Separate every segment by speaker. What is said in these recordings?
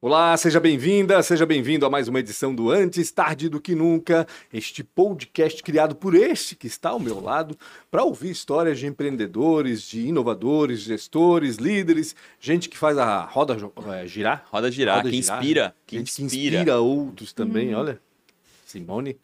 Speaker 1: Olá, seja bem-vinda, seja bem-vindo a mais uma edição do Antes Tarde do Que Nunca, este podcast criado por este que está ao meu lado para ouvir histórias de empreendedores, de inovadores, gestores, líderes, gente que faz a roda é, girar.
Speaker 2: Roda girar, roda que girar, inspira.
Speaker 1: Que gente inspira. que inspira outros também, hum. olha. Simone.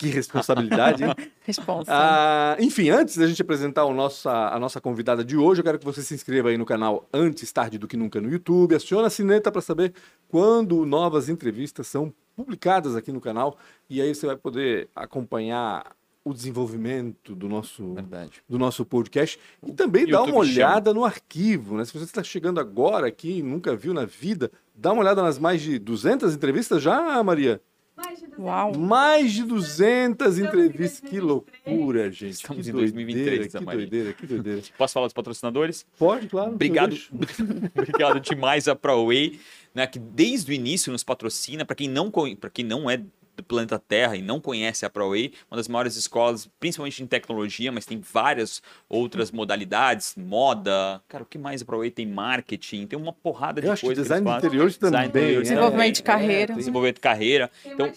Speaker 1: Que responsabilidade, hein?
Speaker 3: Responsa.
Speaker 1: Ah, enfim, antes da gente apresentar o nossa, a nossa convidada de hoje, eu quero que você se inscreva aí no canal Antes Tarde do Que Nunca no YouTube, aciona a sineta para saber quando novas entrevistas são publicadas aqui no canal e aí você vai poder acompanhar o desenvolvimento do nosso, Verdade. do nosso podcast e também dar uma olhada chama. no arquivo, né? Se você está chegando agora aqui e nunca viu na vida, dá uma olhada nas mais de 200 entrevistas já, Maria?
Speaker 3: Mais de 200. Uau.
Speaker 1: Mais de 200 entrevistas. Que loucura, gente.
Speaker 2: Estamos
Speaker 1: que
Speaker 2: em 2023,
Speaker 1: Que doideira, que doideira.
Speaker 2: Posso falar dos patrocinadores?
Speaker 1: Pode, claro.
Speaker 2: Obrigado, obrigado demais a ProWay, né, que desde o início nos patrocina. Para quem, não, quem não é do planeta Terra e não conhece a ProWay, uma das maiores escolas, principalmente em tecnologia, mas tem várias outras modalidades, moda. Cara, o que mais a ProWay tem? Marketing, tem uma porrada de
Speaker 1: Eu
Speaker 2: acho
Speaker 1: coisas. design de interiores também. Design
Speaker 3: é, desenvolvimento de carreira.
Speaker 2: É, desenvolvimento de carreira. Então,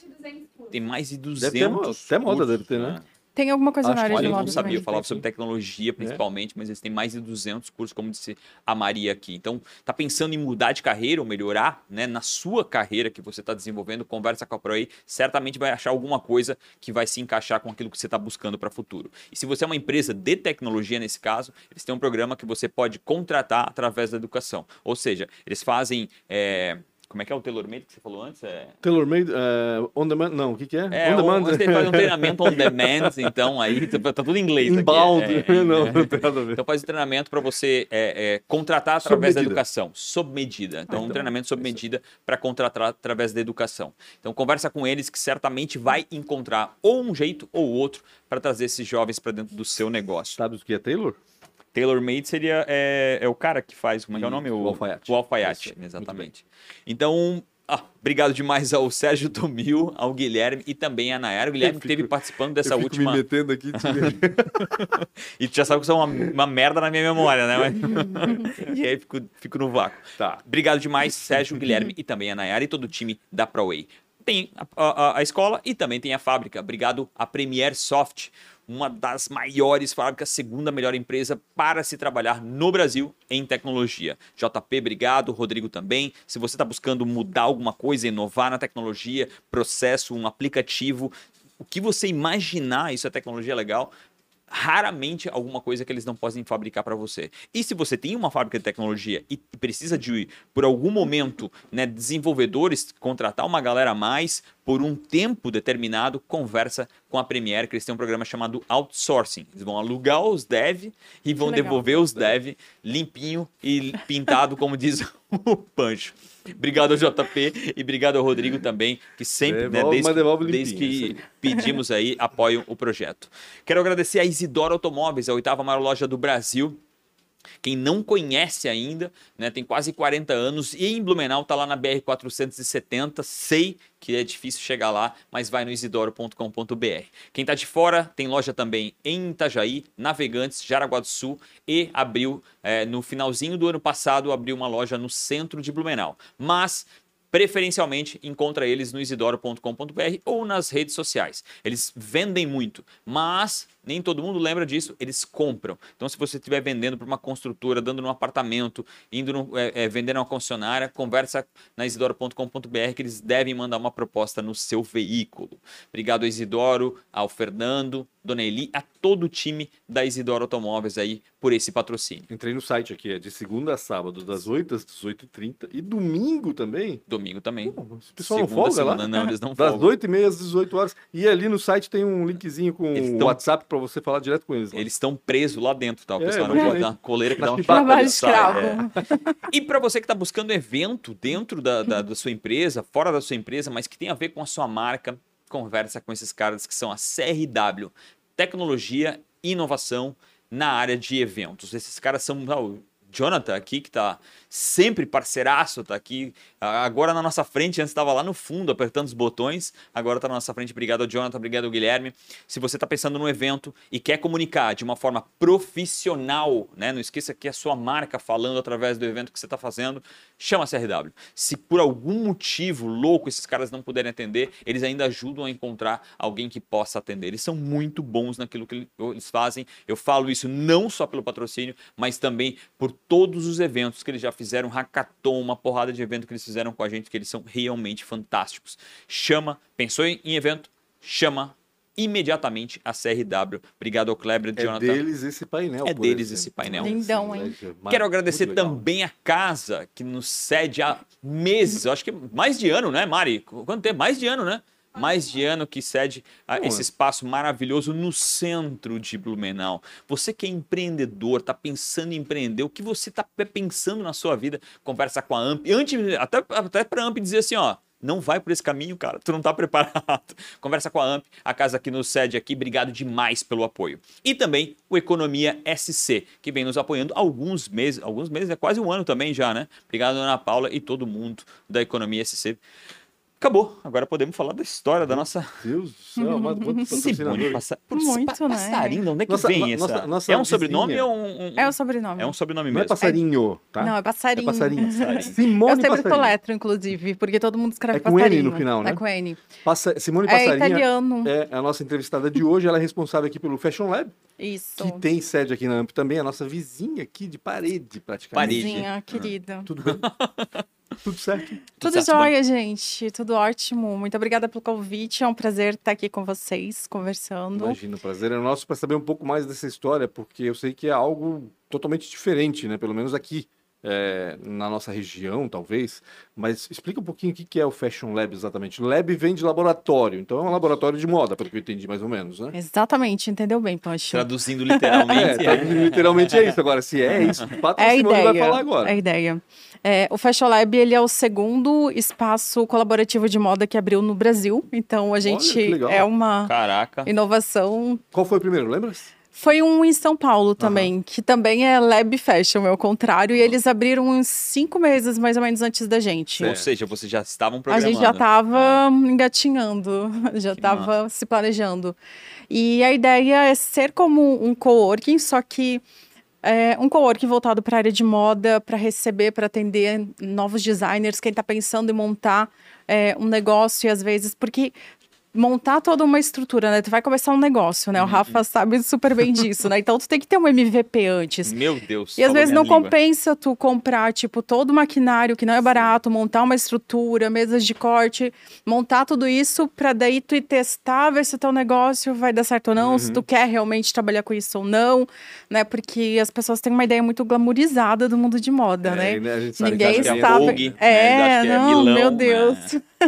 Speaker 2: tem mais de 200.
Speaker 1: Deve ter, até moda deve ter, né?
Speaker 3: Tem alguma coisa Acho na área de moda
Speaker 2: eu não sabia, eu falava sobre tecnologia principalmente, é. mas eles têm mais de 200 cursos, como disse a Maria aqui. Então, tá pensando em mudar de carreira ou melhorar, né, na sua carreira que você está desenvolvendo, conversa com a ProAI, certamente vai achar alguma coisa que vai se encaixar com aquilo que você está buscando para o futuro. E se você é uma empresa de tecnologia nesse caso, eles têm um programa que você pode contratar através da educação. Ou seja, eles fazem é, como é que é o tailor-made que você falou antes? É...
Speaker 1: Tailor-made, uh, on demand, não, o que, que é?
Speaker 2: é on demand. Você faz um treinamento on demand, então aí tá, tá tudo em inglês.
Speaker 1: Inbound, é, é, não, não tem nada a ver.
Speaker 2: Então faz um treinamento para você é, é, contratar através da educação, sob medida. Então, ah, então um treinamento sob medida para contratar através da educação. Então conversa com eles que certamente vai encontrar ou um jeito ou outro para trazer esses jovens para dentro do seu negócio.
Speaker 1: Sabe o que é Taylor?
Speaker 2: Tailor-made seria é, é, o cara que faz, como é, que é o nome?
Speaker 1: O, o alfaiate.
Speaker 2: O alfaiate, Isso, exatamente. Então, ah, obrigado demais ao Sérgio Tomil, ao Guilherme e também à Nayara. O Guilherme esteve participando dessa
Speaker 1: eu fico
Speaker 2: última.
Speaker 1: Me metendo aqui.
Speaker 2: e tu já sabe que isso é uma, uma merda na minha memória, né? Mas... e aí fico, fico no vácuo.
Speaker 1: Tá.
Speaker 2: Obrigado demais, Sérgio, Guilherme e também a Nayara e todo o time da ProWay. Tem a, a, a escola e também tem a fábrica. Obrigado a Premier Soft uma das maiores fábricas, segunda melhor empresa para se trabalhar no Brasil em tecnologia. JP, obrigado, Rodrigo também. Se você está buscando mudar alguma coisa, inovar na tecnologia, processo, um aplicativo, o que você imaginar, isso é tecnologia legal, raramente alguma coisa que eles não podem fabricar para você. E se você tem uma fábrica de tecnologia e precisa de, por algum momento, né, desenvolvedores, contratar uma galera a mais por um tempo determinado, conversa com a Premiere, que eles têm um programa chamado outsourcing. Eles vão alugar os dev e vão devolver os dev limpinho e pintado, como diz o Pancho. Obrigado ao JP e obrigado ao Rodrigo também, que sempre,
Speaker 1: né, devolve,
Speaker 2: né,
Speaker 1: desde,
Speaker 2: desde que pedimos aí, apoiam o projeto. Quero agradecer a Isidoro Automóveis, a oitava maior loja do Brasil, quem não conhece ainda, né, tem quase 40 anos e em Blumenau está lá na BR 470. Sei que é difícil chegar lá, mas vai no isidoro.com.br. Quem está de fora tem loja também em Itajaí, Navegantes, Jaraguá do Sul e abriu é, no finalzinho do ano passado abriu uma loja no centro de Blumenau. Mas preferencialmente encontra eles no isidoro.com.br ou nas redes sociais. Eles vendem muito, mas nem todo mundo lembra disso, eles compram. Então, se você estiver vendendo para uma construtora, dando num apartamento, indo no, é, é, vendendo uma concessionária, conversa na isidoro.com.br que eles devem mandar uma proposta no seu veículo. Obrigado, Isidoro, ao Fernando, Dona Eli, a todo o time da Isidoro Automóveis aí por esse patrocínio.
Speaker 1: Entrei no site aqui, é de segunda a sábado, das 8 às 18h30 e domingo também.
Speaker 2: Domingo também.
Speaker 1: Pô, pessoal segunda, não folga segunda, lá?
Speaker 2: Não, eles não
Speaker 1: das folgam. Das 8h30 às 18 horas. E ali no site tem um linkzinho com o WhatsApp para você falar direto com eles.
Speaker 2: Lá. Eles estão presos lá dentro, tá? O é, pessoal não pode dar uma coleira que dá um
Speaker 3: Trabalho escravo. É.
Speaker 2: E para você que está buscando evento dentro da, da, da sua empresa, fora da sua empresa, mas que tem a ver com a sua marca, conversa com esses caras que são a CRW, Tecnologia e Inovação na área de eventos. Esses caras são Jonathan aqui, que tá sempre parceiraço, tá aqui agora na nossa frente, antes estava lá no fundo apertando os botões, agora tá na nossa frente. Obrigado Jonathan, obrigado Guilherme. Se você tá pensando num evento e quer comunicar de uma forma profissional, né? Não esqueça que é a sua marca falando através do evento que você está fazendo, chama a CRW. Se por algum motivo louco esses caras não puderem atender, eles ainda ajudam a encontrar alguém que possa atender. Eles são muito bons naquilo que eles fazem. Eu falo isso não só pelo patrocínio, mas também por todos os eventos que eles já fizeram, hackathon, uma porrada de evento que eles fizeram com a gente, que eles são realmente fantásticos. Chama, pensou em evento? Chama imediatamente a CRW. Obrigado ao Kleber,
Speaker 1: É
Speaker 2: Jonathan.
Speaker 1: deles esse painel.
Speaker 2: É
Speaker 1: por
Speaker 2: deles
Speaker 1: exemplo.
Speaker 2: esse painel.
Speaker 3: Lindão, hein?
Speaker 2: Quero agradecer também a casa que nos cede há meses, acho que mais de ano, né, Mari? Quanto tempo? Mais de ano, né? Mais de ano que cede a esse espaço maravilhoso no centro de Blumenau. Você que é empreendedor, está pensando em empreender, o que você está pensando na sua vida, conversa com a AMP. Antes, até, até para a AMP dizer assim, ó, não vai por esse caminho, cara. Tu não tá preparado. Conversa com a AMP, a casa que nos cede aqui. Obrigado demais pelo apoio. E também o Economia SC, que vem nos apoiando há alguns meses. Alguns meses, é quase um ano também já, né? Obrigado, Ana Paula e todo mundo da Economia SC. Acabou. Agora podemos falar da história da nossa
Speaker 1: Deus do céu, mas quantos
Speaker 2: Simone. Passa...
Speaker 3: Muito,
Speaker 2: pa-
Speaker 3: né?
Speaker 2: Passarinho, de onde é que
Speaker 1: Nossa-
Speaker 2: vem essa?
Speaker 1: nossa- nossa
Speaker 2: é um sobrenome
Speaker 1: vizinha.
Speaker 2: ou um, um-
Speaker 3: É o sobrenome.
Speaker 2: É um sobrenome
Speaker 1: Não é
Speaker 2: mesmo.
Speaker 1: passarinho, tá?
Speaker 3: Não, é passarinho.
Speaker 1: É passarinho.
Speaker 2: Passarinho.
Speaker 1: Simone
Speaker 3: Eu sempre
Speaker 1: Passarinho.
Speaker 3: soletro, inclusive, porque todo mundo escreve
Speaker 1: É com N
Speaker 3: passarinho.
Speaker 1: no final, né?
Speaker 3: É com N.
Speaker 1: Passa- Simone
Speaker 3: É
Speaker 1: Passarinho
Speaker 3: italiano.
Speaker 1: é a nossa entrevistada de hoje. Ela é responsável aqui pelo Fashion Lab,
Speaker 3: Isso.
Speaker 1: que tem sede aqui na AMP também. A nossa vizinha aqui de parede, praticamente.
Speaker 2: Parede.
Speaker 3: Vizinha, querida.
Speaker 1: Tudo bem? Tudo certo?
Speaker 3: Tudo
Speaker 2: certo,
Speaker 3: jóia, gente. Tudo ótimo. Muito obrigada pelo convite. É um prazer estar aqui com vocês, conversando.
Speaker 1: Imagina, o prazer é nosso para saber um pouco mais dessa história, porque eu sei que é algo totalmente diferente, né? Pelo menos aqui, é, na nossa região, talvez. Mas explica um pouquinho o que é o Fashion Lab exatamente. Lab vem de laboratório, então é um laboratório de moda, pelo que eu entendi mais ou menos, né?
Speaker 3: Exatamente, entendeu bem, Pancho?
Speaker 2: Traduzindo
Speaker 1: É,
Speaker 2: literalmente.
Speaker 1: tá, literalmente é isso. Agora, se é isso, de fato,
Speaker 3: É
Speaker 1: a
Speaker 3: ideia.
Speaker 1: vai falar agora.
Speaker 3: É a ideia. É, o Fashion Lab ele é o segundo espaço colaborativo de moda que abriu no Brasil. Então a gente
Speaker 1: legal.
Speaker 3: é uma
Speaker 2: Caraca.
Speaker 3: inovação.
Speaker 1: Qual foi o primeiro, lembra?
Speaker 3: Foi um em São Paulo também, que também é Lab Fashion, é o contrário. E eles abriram uns cinco meses mais ou menos antes da gente.
Speaker 2: Ou seja, vocês já estavam
Speaker 3: A
Speaker 2: programando.
Speaker 3: gente já estava engatinhando, já estava se planejando. E a ideia é ser como um coworking, só que é um coworking voltado para a área de moda, para receber, para atender novos designers, quem está pensando em montar é, um negócio, e às vezes, porque montar toda uma estrutura, né? Tu vai começar um negócio, né? O Rafa sabe super bem disso, né? Então tu tem que ter um MVP antes.
Speaker 2: Meu Deus.
Speaker 3: E às vezes não
Speaker 2: língua.
Speaker 3: compensa tu comprar, tipo, todo o maquinário que não é barato, montar uma estrutura, mesas de corte, montar tudo isso pra daí tu ir testar, ver se o teu negócio vai dar certo ou não, se tu quer realmente trabalhar com isso ou não, né? Porque as pessoas têm uma ideia muito glamourizada do mundo de moda,
Speaker 1: É,
Speaker 3: né?
Speaker 1: né, a gente sabe
Speaker 3: Ninguém
Speaker 1: que é
Speaker 3: sabe.
Speaker 2: Vogue, né?
Speaker 3: É,
Speaker 2: é
Speaker 3: não,
Speaker 2: vilão,
Speaker 3: meu
Speaker 2: né?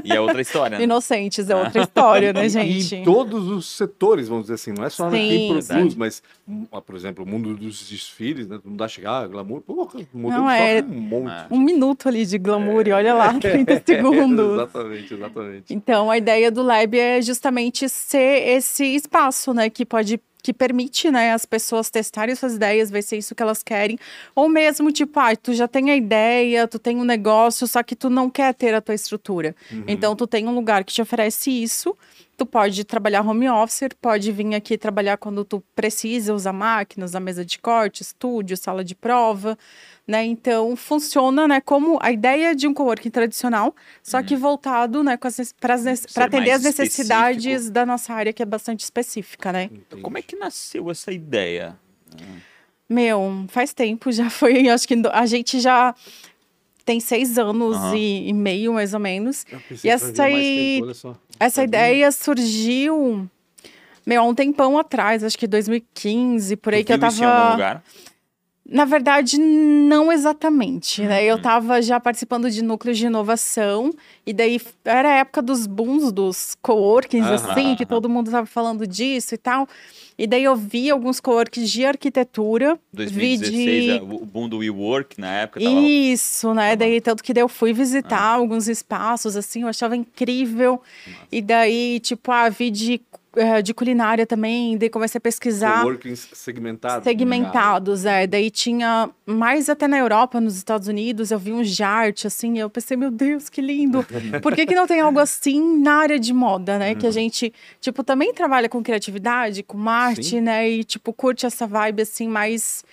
Speaker 2: E é outra história, né?
Speaker 3: Inocentes é outra história, né,
Speaker 1: E
Speaker 3: gente?
Speaker 1: em todos os setores, vamos dizer assim, não é só
Speaker 3: Sim,
Speaker 1: quem produz,
Speaker 2: verdade.
Speaker 1: mas, hum, por exemplo, o mundo dos desfiles, né? Não dá chegar, glamour, porra, o modelo
Speaker 3: Não, é-
Speaker 1: um monte.
Speaker 2: É.
Speaker 3: Um minuto ali de glamour e olha lá, 30 segundos.
Speaker 1: exatamente, exatamente.
Speaker 3: Então, a ideia do Lab é justamente ser esse espaço, né, que pode que permite, né, as pessoas testarem suas ideias, ver se é isso que elas querem, ou mesmo tipo, ah, tu já tem a ideia, tu tem um negócio, só que tu não quer ter a tua estrutura. Então, tu tem um lugar que te oferece isso. Tu pode trabalhar home office, pode vir aqui trabalhar quando tu precisa usar máquinas, a mesa de corte, estúdio, sala de prova, né? Então funciona, né, como a ideia de um coworking tradicional, só que voltado, né, para atender as necessidades
Speaker 2: específico.
Speaker 3: da nossa área que é bastante específica, né?
Speaker 2: Como é que nasceu essa ideia?
Speaker 3: Meu, faz tempo, já foi, acho que a gente já tem seis anos
Speaker 2: Aham.
Speaker 3: e, e meio, mais ou menos. E essa aí-
Speaker 1: tempo, olha só.
Speaker 3: Essa ideia surgiu, meu, há um tempão atrás, acho que 2015, por aí
Speaker 2: Tu
Speaker 3: que eu
Speaker 2: em algum
Speaker 3: tava.
Speaker 2: lugar?
Speaker 3: Na verdade, não exatamente, né?
Speaker 2: Uhum.
Speaker 3: Eu estava já participando de núcleos de inovação, e daí era a época dos booms dos coworkings,
Speaker 1: Aham,
Speaker 3: assim, que todo mundo estava falando disso e tal. E daí eu vi alguns coworkings de arquitetura, vi
Speaker 2: 2016,
Speaker 3: de...
Speaker 2: é, o boom do WeWork, na época, tava...
Speaker 3: Isso, né?
Speaker 2: Tava-
Speaker 3: Daí, tanto que daí eu fui visitar
Speaker 2: Ah.
Speaker 3: alguns espaços, assim, eu achava incrível. E daí, tipo, ah, vi de de culinária também, daí comecei a pesquisar
Speaker 1: Coworkings segmentados.
Speaker 3: segmentados, é. Daí tinha mais até na Europa, nos Estados Unidos, eu vi uns de arte, assim, e eu pensei, meu Deus, que lindo. Por que, que não tem algo assim na área de moda, né? Que a gente, tipo, também trabalha com criatividade, com arte,
Speaker 1: Sim.
Speaker 3: né? E, tipo, curte essa vibe, assim, mais...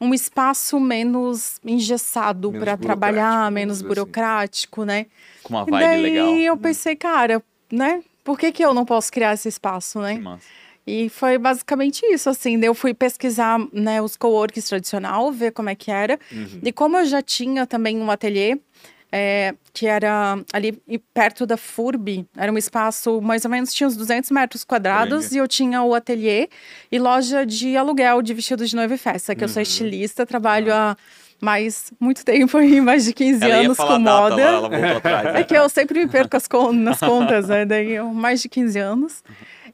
Speaker 3: Um espaço menos engessado para trabalhar, menos
Speaker 1: assim.
Speaker 3: burocrático, né?
Speaker 2: Com uma
Speaker 3: E
Speaker 2: vibe
Speaker 3: daí
Speaker 2: legal.
Speaker 3: eu pensei, cara, né? Por que, que eu não posso criar esse espaço, né?
Speaker 2: Que massa.
Speaker 3: E foi basicamente isso, assim. Eu fui pesquisar né, os coworks tradicional, ver como é que era.
Speaker 1: Uhum.
Speaker 3: E como eu já tinha também um ateliê, é, que era ali perto da FURB, era um espaço mais ou menos, tinha uns 200 metros quadrados,
Speaker 2: Grande.
Speaker 3: e eu tinha o ateliê e loja de aluguel de vestidos de noiva e festa, que eu
Speaker 2: Uhum.
Speaker 3: sou estilista, trabalho há mais, muito tempo, aí, mais de 15
Speaker 2: Ah. Ela
Speaker 3: anos com moda.
Speaker 2: lá, ela voltou atrás.
Speaker 3: É que eu sempre me perco con- nas contas, né? Daí eu, mais de 15 anos.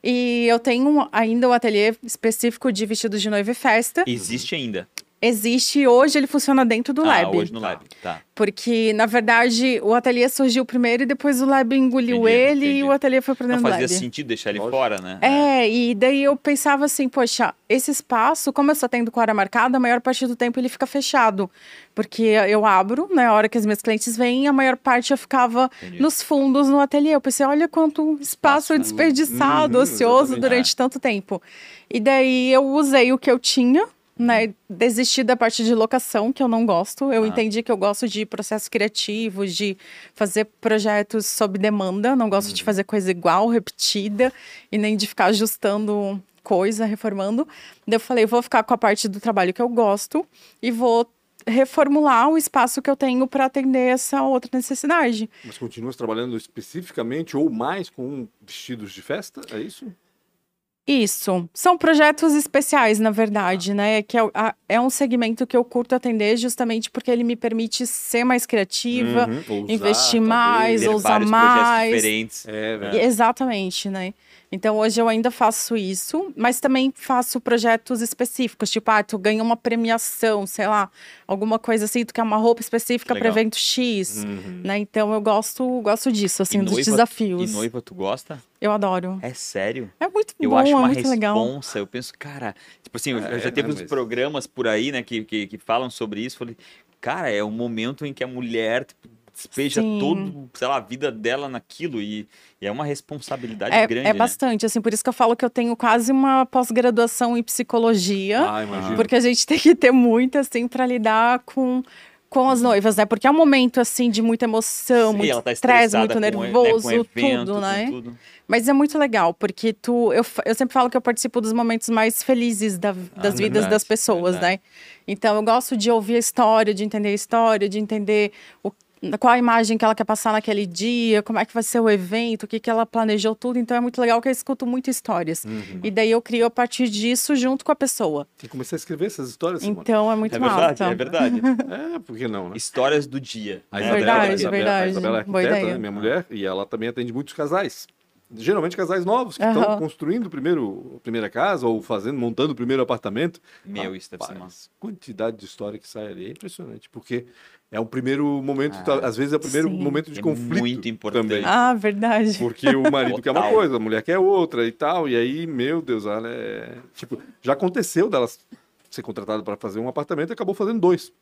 Speaker 3: E eu tenho ainda um ateliê específico de vestidos de noiva e festa.
Speaker 2: Existe ainda.
Speaker 3: Existe hoje, ele funciona dentro do
Speaker 2: ah,
Speaker 3: Lab.
Speaker 2: hoje no Lab. Tá.
Speaker 3: Porque, na verdade, o ateliê surgiu primeiro e depois o Lab engoliu
Speaker 2: Entendi,
Speaker 3: ele
Speaker 2: entendi.
Speaker 3: e o ateliê foi para
Speaker 2: Não
Speaker 3: dentro do
Speaker 2: fazia
Speaker 3: Lab.
Speaker 2: sentido deixar ele
Speaker 1: Lógico.
Speaker 2: fora, né?
Speaker 3: É, e daí eu pensava assim, poxa, esse espaço, como eu só tenho com hora marcada, a maior parte do tempo ele fica fechado. Porque eu abro, né, a hora que as minhas clientes vêm, a maior parte eu ficava
Speaker 2: Entendi.
Speaker 3: nos fundos no ateliê. Eu pensei, olha quanto espaço
Speaker 2: Espaço.
Speaker 3: desperdiçado,
Speaker 1: Uhum,
Speaker 3: ocioso
Speaker 1: exatamente.
Speaker 3: durante tanto tempo. E daí eu usei o que eu tinha, né, desisti da parte de locação, que eu não gosto. Eu
Speaker 2: Ah.
Speaker 3: entendi que eu gosto de processos criativos, de fazer projetos sob demanda, não gosto
Speaker 2: Uhum.
Speaker 3: de fazer coisa igual, repetida, e nem de ficar ajustando coisa, reformando. Daí eu falei, vou ficar com a parte do trabalho que eu gosto e vou reformular o espaço que eu tenho para atender essa outra necessidade.
Speaker 1: Mas continuas trabalhando especificamente ou mais com vestidos de festa? É isso?
Speaker 3: Isso. São projetos especiais, na verdade, né? Que é, a- é um segmento que eu curto atender justamente porque ele me permite ser mais criativa,
Speaker 1: Uhum. Ousar,
Speaker 3: investir mais, ousar
Speaker 2: vários
Speaker 3: mais.
Speaker 2: projetos diferentes.
Speaker 1: É, velho.
Speaker 3: E- Exatamente, né? Então hoje eu ainda faço isso, mas também faço projetos específicos, tipo, ah, tu ganha uma premiação, sei lá, alguma coisa assim, tu quer uma roupa específica para
Speaker 2: Legal.
Speaker 3: evento X,
Speaker 1: Uhum.
Speaker 3: né? Então eu gosto, gosto disso, assim,
Speaker 2: E
Speaker 3: dos
Speaker 2: noiva-
Speaker 3: desafios.
Speaker 2: E noiva, tu gosta?
Speaker 3: Eu adoro.
Speaker 2: É sério?
Speaker 3: É muito
Speaker 2: Eu
Speaker 3: bom,
Speaker 2: acho
Speaker 3: é
Speaker 2: uma
Speaker 3: muito legal.
Speaker 2: responsa. Eu penso, cara, tipo assim, eu
Speaker 1: É,
Speaker 2: já teve
Speaker 1: né,
Speaker 2: uns
Speaker 1: mas-
Speaker 2: programas por aí, né, que, que, que falam sobre isso. Falei, cara, é o momento em que a mulher tipo, despeja
Speaker 3: Sim.
Speaker 2: todo, sei lá, a vida dela naquilo e, e é uma responsabilidade
Speaker 3: É,
Speaker 2: grande,
Speaker 3: é
Speaker 2: né?
Speaker 3: bastante, assim, por isso que eu falo que eu tenho quase uma pós-graduação em psicologia.
Speaker 1: Ah.
Speaker 3: Porque a gente tem que ter muito, assim, para lidar com, com as noivas, né? Porque é um momento, assim, de muita emoção,
Speaker 2: Sim,
Speaker 3: muito
Speaker 2: tá
Speaker 3: estresse, muito
Speaker 2: com, né,
Speaker 3: nervoso,
Speaker 2: com evento,
Speaker 3: tudo, né?
Speaker 2: tudo.
Speaker 3: Mas é muito legal, porque tu, eu, eu sempre falo que eu participo dos momentos mais felizes da- das vidas
Speaker 2: Ah, verdade,
Speaker 3: das pessoas,
Speaker 2: verdade.
Speaker 3: né? Então eu gosto de ouvir a história, de entender a história, de entender o, qual a imagem que ela quer passar naquele dia, como é que vai ser o evento, o que, que ela planejou, tudo. Então é muito legal que eu escuto muito histórias.
Speaker 2: Uhum.
Speaker 3: E daí eu crio a partir disso junto com a pessoa.
Speaker 1: Tem que começar a escrever essas histórias, Simone.
Speaker 3: Então é muito
Speaker 2: É verdade, é verdade.
Speaker 1: É, por que não, né?
Speaker 2: Histórias do dia.
Speaker 1: A? Isabela-
Speaker 3: Verdade,
Speaker 1: a Isabela-
Speaker 3: verdade.
Speaker 1: A Isabela é
Speaker 3: Boa
Speaker 1: arquiteta,
Speaker 3: ideia.
Speaker 1: né, minha mulher, e ela também atende muitos casais. Geralmente casais novos que estão construindo o primeiro, a primeira casa ou fazendo, montando o primeiro apartamento.
Speaker 2: Meu, isso deve ser massa.
Speaker 1: quantidade de história que sai ali é impressionante, porque é um primeiro momento,
Speaker 2: Ah,
Speaker 1: tá- às vezes é o primeiro
Speaker 3: sim.
Speaker 1: momento de
Speaker 2: É
Speaker 1: conflito
Speaker 2: muito importante.
Speaker 1: também.
Speaker 3: Ah, verdade.
Speaker 1: Porque o marido quer uma
Speaker 2: Total.
Speaker 1: coisa, a mulher quer outra e tal. E aí, meu Deus, ela é. Tipo, já aconteceu dela ser contratada para fazer um apartamento e acabou fazendo dois.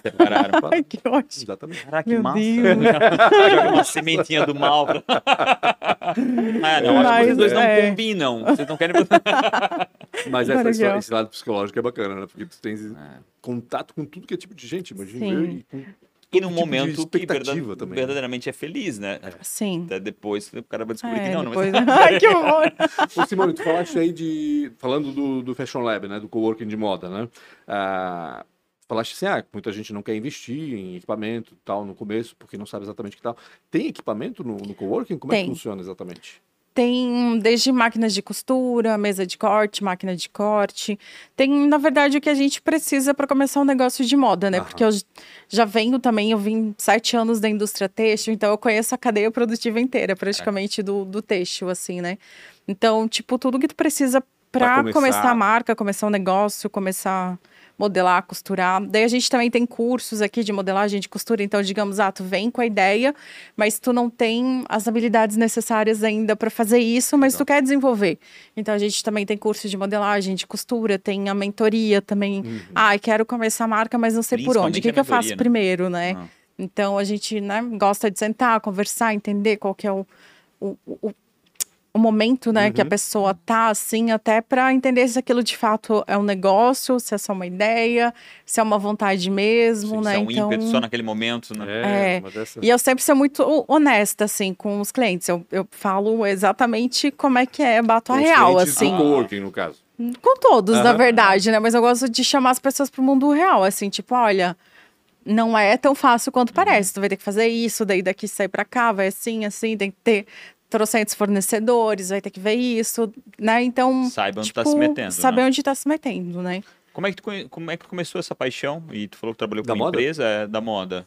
Speaker 2: Separaram.
Speaker 3: Ai, que ótimo.
Speaker 1: Exatamente.
Speaker 2: Caraca, que
Speaker 3: Meu
Speaker 2: massa. Joga uma sementinha do mal. pra- ah, não, acho que
Speaker 3: Mas,
Speaker 2: vocês dois não
Speaker 3: é.
Speaker 2: combinam. Vocês não querem.
Speaker 1: Mas essa, esse,
Speaker 3: legal.
Speaker 1: esse lado psicológico é bacana, né? Porque tu tens
Speaker 2: É.
Speaker 1: contato com tudo que é tipo de gente, imagina.
Speaker 3: Sim.
Speaker 1: eu E,
Speaker 2: E num
Speaker 1: tipo
Speaker 2: momento que
Speaker 1: expectativa
Speaker 2: verda-
Speaker 1: também. né?
Speaker 2: verdadeiramente é feliz, né?
Speaker 3: Sim.
Speaker 2: Até depois o cara vai descobrir
Speaker 3: É,
Speaker 2: que não, não.
Speaker 3: depois...
Speaker 2: Mas...
Speaker 3: Ai, que horror.
Speaker 1: Ô, Simone, tu falaste aí de. Falando do, do Fashion Lab, né? Do coworking de moda, né? Ah, falaste assim, ah, muita gente não quer investir em equipamento tal no começo, porque não sabe exatamente o que tal. Tem equipamento no, no coworking? Como é que
Speaker 3: Tem.
Speaker 1: funciona exatamente?
Speaker 3: Tem desde máquinas de costura, mesa de corte, máquina de corte. Tem, na verdade, o que a gente precisa para começar um negócio de moda, né?
Speaker 1: Aham.
Speaker 3: Porque eu já venho também, eu vim sete anos da indústria têxtil, então eu conheço a cadeia produtiva inteira, praticamente, do, do têxtil, assim, né? Então, tipo, tudo que tu precisa para
Speaker 1: começar.
Speaker 3: começar a marca, começar um negócio, começar modelar, costurar. Daí a gente também tem cursos aqui de modelagem de costura, então digamos, ah, tu vem com a ideia, mas tu não tem as habilidades necessárias ainda para fazer isso, mas tu quer desenvolver. Então a gente também tem curso de modelagem, de costura, tem a mentoria também.
Speaker 1: Uhum.
Speaker 3: Ah, quero começar a marca, mas não sei por onde. O que, que eu faço
Speaker 2: mentoria, né?
Speaker 3: primeiro, né?
Speaker 2: Ah.
Speaker 3: Então a gente né, gosta de sentar, conversar, entender qual que é o, o, o, o momento né, que a pessoa tá assim, até para entender se aquilo de fato é um negócio, se é só uma ideia, se é uma vontade mesmo,
Speaker 2: Isso
Speaker 3: né?
Speaker 2: é um
Speaker 3: então,
Speaker 2: ímpeto só naquele momento, né?
Speaker 1: É,
Speaker 3: É.
Speaker 1: dessa...
Speaker 3: e eu sempre sou muito honesta, assim, com os clientes. Eu, eu falo exatamente como é que é, bato a
Speaker 1: com os
Speaker 3: real,
Speaker 1: clientes
Speaker 3: assim.
Speaker 1: do coworking, no caso.
Speaker 3: Com todos, na
Speaker 1: Aham.
Speaker 3: verdade, né? Mas eu gosto de chamar as pessoas pro mundo real, assim, tipo, olha, não é tão fácil quanto parece. Tu vai ter que fazer isso, daí daqui sair pra cá, vai assim, assim, tem que ter trocentos fornecedores, vai ter que ver isso, né? Então,
Speaker 2: Saiba onde
Speaker 3: tipo,
Speaker 2: tá se metendo.
Speaker 3: saber
Speaker 2: né?
Speaker 3: onde tá se metendo, né?
Speaker 2: Como, é que tu, como é que começou essa paixão? E tu falou que trabalhou
Speaker 1: Da
Speaker 2: com uma
Speaker 1: moda?
Speaker 2: empresa é, da moda.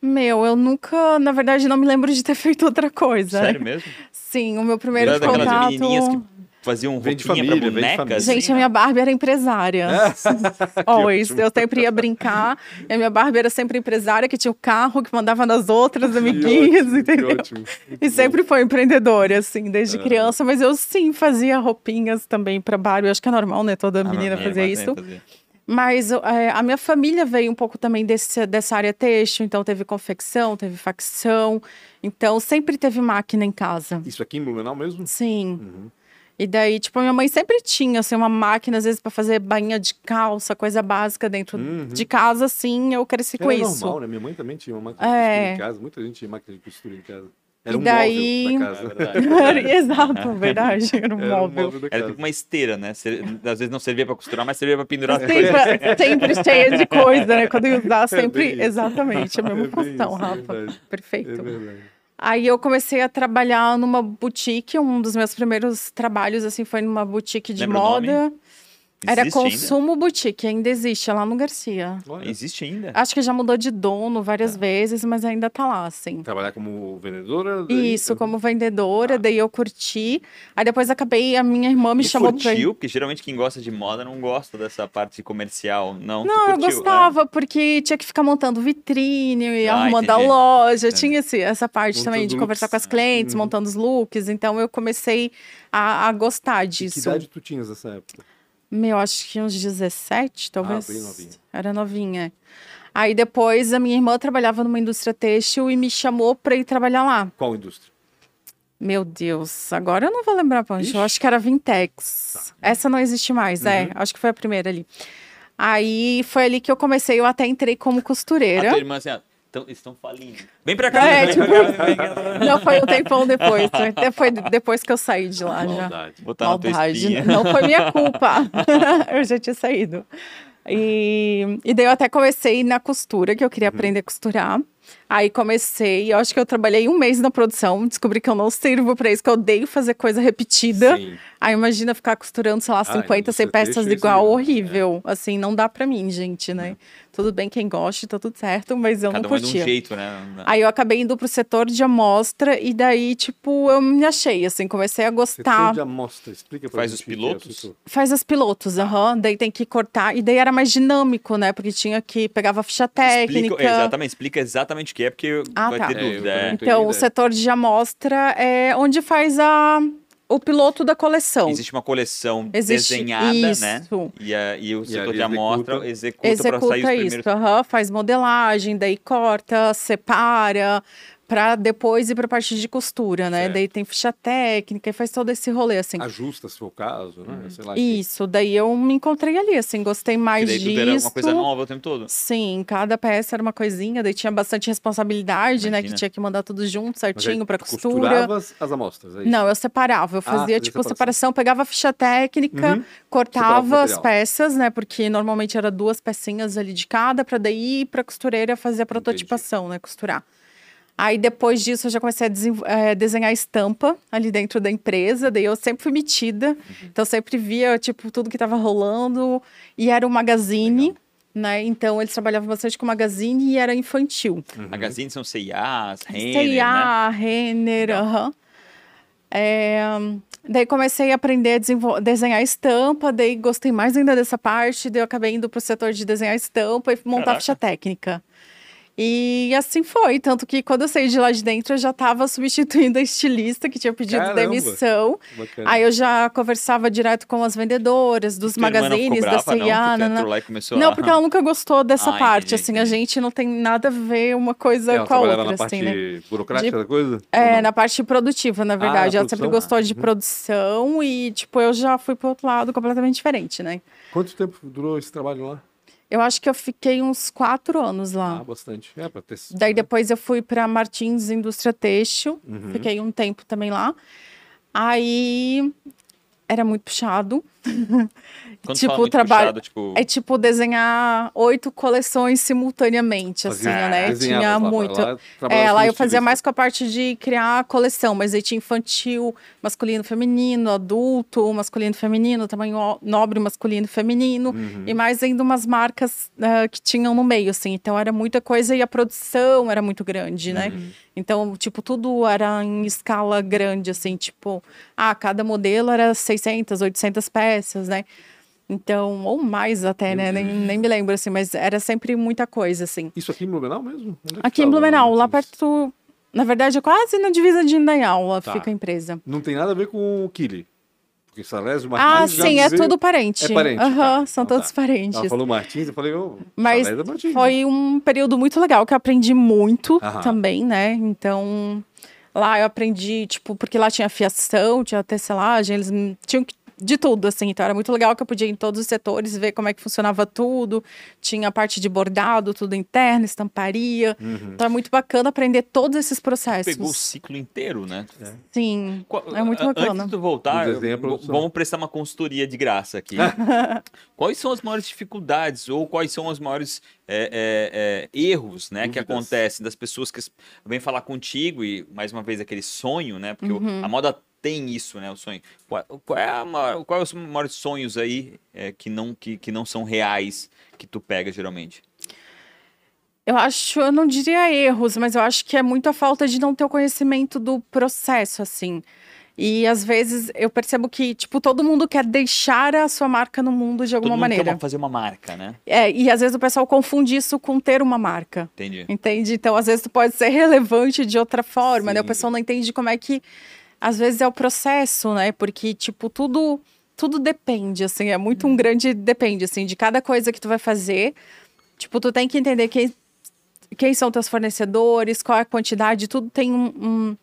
Speaker 3: Meu, eu nunca, na verdade, não me lembro de ter feito outra coisa.
Speaker 2: Sério mesmo?
Speaker 3: Sim, o meu primeiro
Speaker 2: Era daquelas
Speaker 3: contato...
Speaker 2: menininhas que faziam
Speaker 1: Vem de
Speaker 2: roupinha
Speaker 1: família,
Speaker 2: pra
Speaker 1: vem de
Speaker 2: boneca?
Speaker 1: família.
Speaker 2: assim,
Speaker 3: Gente, a
Speaker 2: né?
Speaker 3: minha Barbie era empresária. Always.
Speaker 1: ótimo.
Speaker 3: Eu sempre ia brincar. E a minha Barbie era sempre empresária, que tinha o carro que mandava nas outras amiguinhas,
Speaker 1: Que
Speaker 3: entendeu?
Speaker 1: ótimo.
Speaker 3: E sempre foi empreendedora, assim, desde
Speaker 1: É.
Speaker 3: criança. Mas eu sim fazia roupinhas também pra Barbie. Eu acho que é normal, né? Toda menina
Speaker 2: É,
Speaker 3: fazer
Speaker 2: mas
Speaker 3: isso.
Speaker 2: é, fazer.
Speaker 3: Mas é, a minha família veio um pouco também desse, dessa área têxtil. Então teve confecção, teve facção. Então sempre teve máquina em casa.
Speaker 1: Isso aqui em Blumenau mesmo?
Speaker 3: Sim.
Speaker 1: Uhum.
Speaker 3: E daí, tipo, minha mãe sempre tinha, assim, uma máquina, às vezes, pra fazer bainha de calça, coisa básica dentro
Speaker 1: Uhum.
Speaker 3: de casa, assim, eu cresci com
Speaker 1: Era
Speaker 3: isso.
Speaker 1: normal, né? Minha mãe também tinha uma máquina
Speaker 3: É.
Speaker 1: de costura em casa. Muita gente tinha máquina de costura em casa. Era
Speaker 3: E
Speaker 1: um
Speaker 3: daí-
Speaker 1: móvel da
Speaker 2: É
Speaker 1: casa.
Speaker 2: verdade.
Speaker 3: Exato, verdade, era um
Speaker 1: Era um
Speaker 3: móvel.
Speaker 1: móvel da
Speaker 2: Era
Speaker 1: casa.
Speaker 2: tipo uma esteira, né? Às vezes não servia pra costurar, mas servia pra pendurar as
Speaker 3: Sempre,
Speaker 2: coisas.
Speaker 3: sempre cheia de coisa, né? Quando eu ia usar, sempre.
Speaker 1: bem isso.
Speaker 3: exatamente, a mesma
Speaker 1: É
Speaker 3: função,
Speaker 1: isso, é
Speaker 3: Rafa.
Speaker 1: verdade. É
Speaker 3: Perfeito.
Speaker 1: verdade.
Speaker 3: Aí eu comecei a trabalhar numa boutique, um dos meus primeiros trabalhos, assim, foi numa boutique de
Speaker 2: Lembra o nome?
Speaker 3: Era
Speaker 2: Existe ainda?
Speaker 3: Consumo Boutique, ainda existe, é lá no Garcia.
Speaker 1: Olha,
Speaker 2: Existe ainda.
Speaker 3: Acho que já mudou de dono
Speaker 2: É.
Speaker 3: várias vezes, mas ainda tá lá, assim.
Speaker 1: trabalhar como vendedora? daí-
Speaker 3: Isso, como vendedora, daí eu curti. Aí depois acabei, a minha irmã me
Speaker 2: Tu
Speaker 3: chamou pra.
Speaker 2: curtiu? Porque geralmente quem gosta de moda não gosta dessa parte comercial. Não,
Speaker 3: Não, eu
Speaker 2: curtiu, né?
Speaker 3: gostava, porque tinha que ficar montando vitrine, e
Speaker 2: Ah,
Speaker 3: arrumando
Speaker 2: entendi.
Speaker 3: a loja.
Speaker 2: Entendi.
Speaker 3: Tinha esse, essa parte
Speaker 1: Montando
Speaker 3: também de conversar com
Speaker 1: looks.
Speaker 3: as clientes,
Speaker 1: Uhum.
Speaker 3: montando os looks. Então eu comecei a, a gostar
Speaker 1: E Que
Speaker 3: disso.
Speaker 1: idade tu tinhas nessa época?
Speaker 3: Meu, acho que uns 17, talvez.
Speaker 1: Ah, bem novinha.
Speaker 3: Era novinha. Aí depois a minha irmã trabalhava numa indústria têxtil e me chamou pra ir trabalhar lá.
Speaker 1: Qual indústria?
Speaker 3: Meu Deus, agora eu não vou lembrar.
Speaker 1: Ixi.
Speaker 3: Eu acho que era Vintex. Essa não existe mais, é. Acho que foi a primeira ali. Aí foi ali que eu comecei, eu até entrei como
Speaker 2: A
Speaker 3: costureira.
Speaker 2: tua irmã assim, ó, tão- estão falindo. Vem pra cá.
Speaker 3: É, tipo,
Speaker 2: cá, vem cá.
Speaker 3: Não foi um tempão depois. Até foi depois que eu saí de lá já.
Speaker 1: Maldade.
Speaker 2: Botar na tua
Speaker 3: Maldade.
Speaker 2: espinha.
Speaker 3: Não foi minha culpa. eu já tinha saído. E, e daí eu até comecei na costura, que eu
Speaker 1: Uhum.
Speaker 3: queria aprender a costurar. Aí comecei, eu acho que eu trabalhei um mês na produção, descobri que eu não sirvo pra isso, que eu odeio fazer coisa repetida.
Speaker 1: Sim.
Speaker 3: Aí imagina ficar costurando, sei lá,
Speaker 1: Ah,
Speaker 3: 50, 100
Speaker 1: indústria
Speaker 3: peças
Speaker 1: é
Speaker 3: igual,
Speaker 1: né?
Speaker 3: horrível. Assim, não dá pra mim, gente, né? Tudo bem quem goste, tá tudo certo, mas eu
Speaker 2: Cada
Speaker 3: não
Speaker 2: um é de um
Speaker 3: curtia.
Speaker 2: jeito, né?
Speaker 3: Aí eu acabei indo pro setor de amostra e daí, tipo, eu me achei, assim, comecei a gostar.
Speaker 1: Setor de amostra, explica pra
Speaker 2: Faz
Speaker 1: gente
Speaker 2: os
Speaker 1: é
Speaker 2: pilotos?
Speaker 1: setor.
Speaker 3: Faz as pilotos, aham. Daí tem que cortar. E daí era mais dinâmico, né? Porque tinha que pegava a ficha técnica.
Speaker 2: Explica, exatamente, explica exatamente o que é, porque
Speaker 3: Ah,
Speaker 2: vai
Speaker 3: tá.
Speaker 2: ter
Speaker 1: É,
Speaker 2: dúvida. é.
Speaker 3: Então, o setor de amostra é onde faz a, o piloto da coleção.
Speaker 2: Existe uma coleção
Speaker 3: Existe-
Speaker 2: desenhada, né?
Speaker 3: isso.
Speaker 2: E, a- e o setor
Speaker 1: ali
Speaker 2: de amostra
Speaker 1: executa.
Speaker 2: executa, para
Speaker 3: Executa
Speaker 2: sair os
Speaker 3: isso,
Speaker 2: primeiros.
Speaker 3: aham, faz modelagem, daí corta, separa, para depois ir para a parte de costura, né?
Speaker 1: Certo.
Speaker 3: Daí tem ficha técnica e faz todo esse rolê, assim.
Speaker 1: Ajusta, se for o caso,
Speaker 2: Uhum.
Speaker 1: né? Sei lá.
Speaker 3: Isso, daí eu me encontrei ali, assim, gostei
Speaker 2: E
Speaker 3: mais
Speaker 2: daí tudo
Speaker 3: disso.
Speaker 2: era uma coisa nova o tempo todo.
Speaker 3: Sim, cada peça era uma coisinha, daí tinha bastante responsabilidade, né? Que
Speaker 2: Imagina.
Speaker 3: tinha que mandar tudo junto,
Speaker 1: aí
Speaker 3: certinho para
Speaker 1: tu
Speaker 3: costura.
Speaker 1: Costurava as- as amostras, é isso?
Speaker 3: Não, eu separava. Eu
Speaker 1: Ah,
Speaker 3: fazia,
Speaker 1: fazia
Speaker 3: tipo,
Speaker 1: separação.
Speaker 3: separação, pegava a ficha técnica,
Speaker 1: Uhum.
Speaker 3: Cortava as peças, né? Porque normalmente era duas pecinhas ali de cada, para daí ir pra costureira fazer a prototipação, né? Costurar. Aí depois disso eu já comecei a eh, desenhar estampa ali dentro da empresa, daí eu sempre fui metida,
Speaker 1: Uhum.
Speaker 3: então sempre via, tipo, tudo que tava rolando, e era um magazine, né? Então eles trabalhavam bastante com magazine e era infantil.
Speaker 1: Uhum.
Speaker 2: Magazines são C&As, Renner, né?
Speaker 3: C&A, Renner,
Speaker 2: Legal.
Speaker 3: aham. É, daí comecei a aprender a desenvol- desenhar estampa, daí gostei mais ainda dessa parte, daí eu acabei indo pro setor de desenhar estampa e montar
Speaker 2: Caraca.
Speaker 3: ficha técnica. E assim foi, tanto que quando eu saí de lá de dentro eu já estava substituindo a estilista que tinha pedido
Speaker 1: Caramba.
Speaker 3: demissão.
Speaker 1: Bacana.
Speaker 3: Aí eu já conversava direto com as vendedoras dos
Speaker 2: Tua não
Speaker 3: magazines, da
Speaker 2: brava, não, e começou
Speaker 3: Não,
Speaker 2: a...
Speaker 3: porque ela nunca gostou dessa
Speaker 2: Ah,
Speaker 3: parte,
Speaker 2: entendi,
Speaker 3: assim, a gente não tem nada a ver uma coisa
Speaker 1: Ela
Speaker 3: com a outra,
Speaker 1: na parte
Speaker 3: assim, né?
Speaker 1: burocrática da coisa?
Speaker 3: É,
Speaker 1: não?
Speaker 3: na parte produtiva, na verdade.
Speaker 1: na
Speaker 3: ela sempre gostou de
Speaker 1: Uhum.
Speaker 3: produção e, tipo, eu já fui pro outro lado completamente diferente, né?
Speaker 1: Quanto tempo durou esse trabalho lá?
Speaker 3: Eu acho que eu fiquei uns quatro anos lá.
Speaker 1: Ah, bastante. É, pra ter...
Speaker 3: Daí depois eu fui para Martins Indústria Têxtil,
Speaker 1: Uhum.
Speaker 3: fiquei um tempo também lá. Aí era muito puxado.
Speaker 2: Quando
Speaker 3: tipo, trabalho-
Speaker 2: puxado, tipo...
Speaker 3: É tipo desenhar oito coleções simultaneamente,
Speaker 1: Fazia-
Speaker 3: assim, né?
Speaker 1: desenhava
Speaker 3: Tinha
Speaker 1: lá,
Speaker 3: muito.
Speaker 1: lá
Speaker 3: É, lá eu fazia mais com a parte de criar a coleção, mas aí tinha infantil, masculino, feminino, adulto, masculino, feminino, tamanho nobre, masculino, feminino,
Speaker 1: Uhum.
Speaker 3: e mais ainda umas marcas ah, que tinham no meio, assim. Então era muita coisa e a produção era muito grande, né?
Speaker 1: Uhum.
Speaker 3: Então, tipo, tudo era em escala grande, assim, tipo, ah, cada modelo era 600, 800 peças, né? Então, ou mais até, né? Nem, nem me lembro, assim, mas era sempre muita coisa, assim.
Speaker 1: Isso aqui em Blumenau mesmo? É
Speaker 3: Aqui em Blumenau, lá perto. Na verdade, é quase na divisa de Indaial,
Speaker 1: Tá.
Speaker 3: fica a empresa.
Speaker 1: Não tem nada a ver com o Kili. Porque Salésio
Speaker 3: Ah,
Speaker 1: Martins já
Speaker 3: sim, é tudo parente.
Speaker 1: É parente, tá.
Speaker 3: Aham, são
Speaker 1: Então
Speaker 3: todos
Speaker 1: tá.
Speaker 3: parentes.
Speaker 1: Ela falou Martins, eu falei, ô,
Speaker 3: Mas
Speaker 1: Salésio é Martins.
Speaker 3: Foi um período muito legal, que eu aprendi muito
Speaker 1: Aham.
Speaker 3: também, né? Então, lá eu aprendi, tipo, porque lá tinha fiação, tinha tecelagem, eles tinham que- de tudo, assim. Então, era muito legal que eu podia ir em todos os setores, ver como é que funcionava tudo. Tinha a parte de bordado, tudo interno, estamparia.
Speaker 1: Uhum.
Speaker 3: Então, é muito bacana aprender todos esses processos.
Speaker 2: Pegou o ciclo inteiro, né?
Speaker 3: Sim,
Speaker 2: Qual-
Speaker 3: é muito bacana.
Speaker 2: Antes de voltar, vamos prestar uma consultoria de graça aqui. quais são as maiores dificuldades ou quais são os maiores é, é, é, erros né, que acontecem das pessoas que vêm falar contigo e, mais uma vez, aquele sonho, né? Porque
Speaker 3: Uhum.
Speaker 2: a moda tem isso, né? O sonho. Qual, qual é maior, quais os maiores sonhos aí é, que, não, que, que não são reais que tu pega geralmente?
Speaker 3: Eu acho, eu não diria erros, mas eu acho que é muito a falta de não ter o conhecimento do processo, assim. E às vezes eu percebo que, tipo, todo mundo quer deixar a sua marca no mundo de
Speaker 2: Todo
Speaker 3: alguma
Speaker 2: mundo
Speaker 3: maneira.
Speaker 2: quer fazer uma marca, né?
Speaker 3: É, e às vezes o pessoal confunde isso com ter uma marca.
Speaker 2: Entendi.
Speaker 3: Entende? Então, às vezes, tu pode ser relevante de outra forma, né? O
Speaker 1: Sim.
Speaker 3: pessoal não entende como é que, às vezes, é o processo, né? Porque, tipo, tudo, tudo depende, assim, é muito um grande depende, assim, de cada coisa que tu vai fazer. Tipo, tu tem que entender quem, quem são teus fornecedores, qual é a quantidade, tudo tem um, um,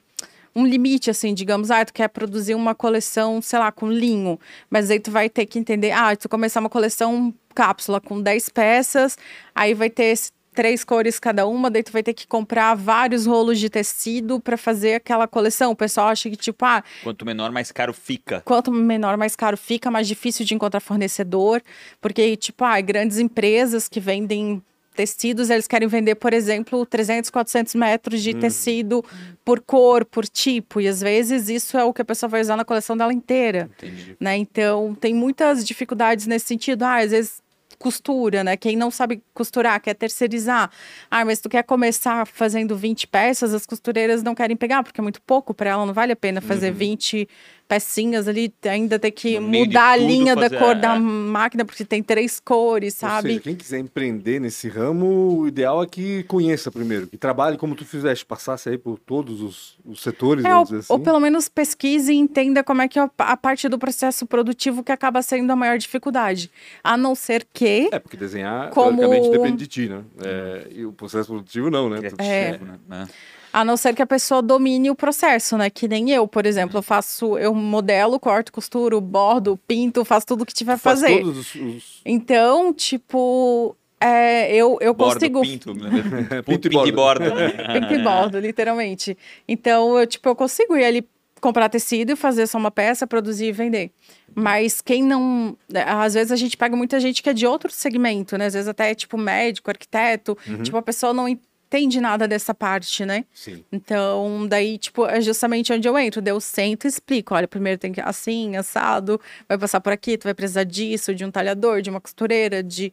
Speaker 3: um limite, assim, digamos, ah, tu quer produzir uma coleção, sei lá, com linho, mas aí tu vai ter que entender, ah, tu começar uma coleção cápsula com 10 peças, aí vai ter esse- três cores cada uma, daí tu vai ter que comprar vários rolos de tecido para fazer aquela coleção. O pessoal acha que, tipo, ah,
Speaker 2: Quanto menor, mais caro fica.
Speaker 3: quanto menor, mais caro fica, mais difícil de encontrar fornecedor, porque, tipo, ah, grandes empresas que vendem tecidos, eles querem vender, por exemplo, 300, 400 metros de tecido por cor, por tipo, e às vezes isso é o que a pessoa vai usar na coleção dela inteira,
Speaker 2: Entendi.
Speaker 3: né? Então, tem muitas dificuldades nesse sentido. Ah, às vezes costura, né? Quem não sabe costurar, quer terceirizar. Ah, mas tu quer começar fazendo 20 peças, as costureiras não querem pegar, porque é muito pouco para ela, não vale a pena fazer 20 pecinhas ali, ainda ter que mudar a linha da
Speaker 2: fazer-
Speaker 3: cor
Speaker 2: é.
Speaker 3: da máquina, porque tem três cores,
Speaker 1: Ou
Speaker 3: sabe?
Speaker 1: seja, quem quiser empreender nesse ramo, o ideal é que conheça primeiro, que trabalhe como tu fizeste, passasse aí por todos os, os setores,
Speaker 3: É, ou,
Speaker 1: vamos dizer assim.
Speaker 3: ou pelo menos pesquise e entenda como é que é a, parte do processo produtivo que acaba sendo a maior dificuldade. A não ser que.
Speaker 1: É, porque desenhar,
Speaker 3: Como-
Speaker 1: teoricamente, depende de ti, né? É, e o processo produtivo não, né?
Speaker 2: Criativo, né?
Speaker 3: A não ser que a pessoa domine o processo, né? Que nem eu, por exemplo, eu faço, eu modelo, corto, costuro, bordo, pinto, faço tudo que tiver a
Speaker 1: Faz
Speaker 3: fazer.
Speaker 1: todos os...
Speaker 3: Então, tipo, é, eu, eu
Speaker 2: Bordo,
Speaker 3: consigo.
Speaker 2: pinto, né?
Speaker 1: Pinto e
Speaker 2: pinto e borda.
Speaker 3: Pinto e bordo, literalmente. Então, eu, tipo, eu consigo ir ali comprar tecido e fazer só uma peça, produzir e vender. Mas quem não. né, Às vezes a gente pega muita gente que é de outro segmento, né? Às vezes até tipo médico, arquiteto. Tipo, a pessoa não entende nada dessa parte, né?
Speaker 1: Sim.
Speaker 3: Então, daí, tipo, é justamente onde eu entro. Daí eu sento e explico. Olha, primeiro tem que assim, assado, vai passar por aqui, tu vai precisar disso, de um talhador, de uma costureira, de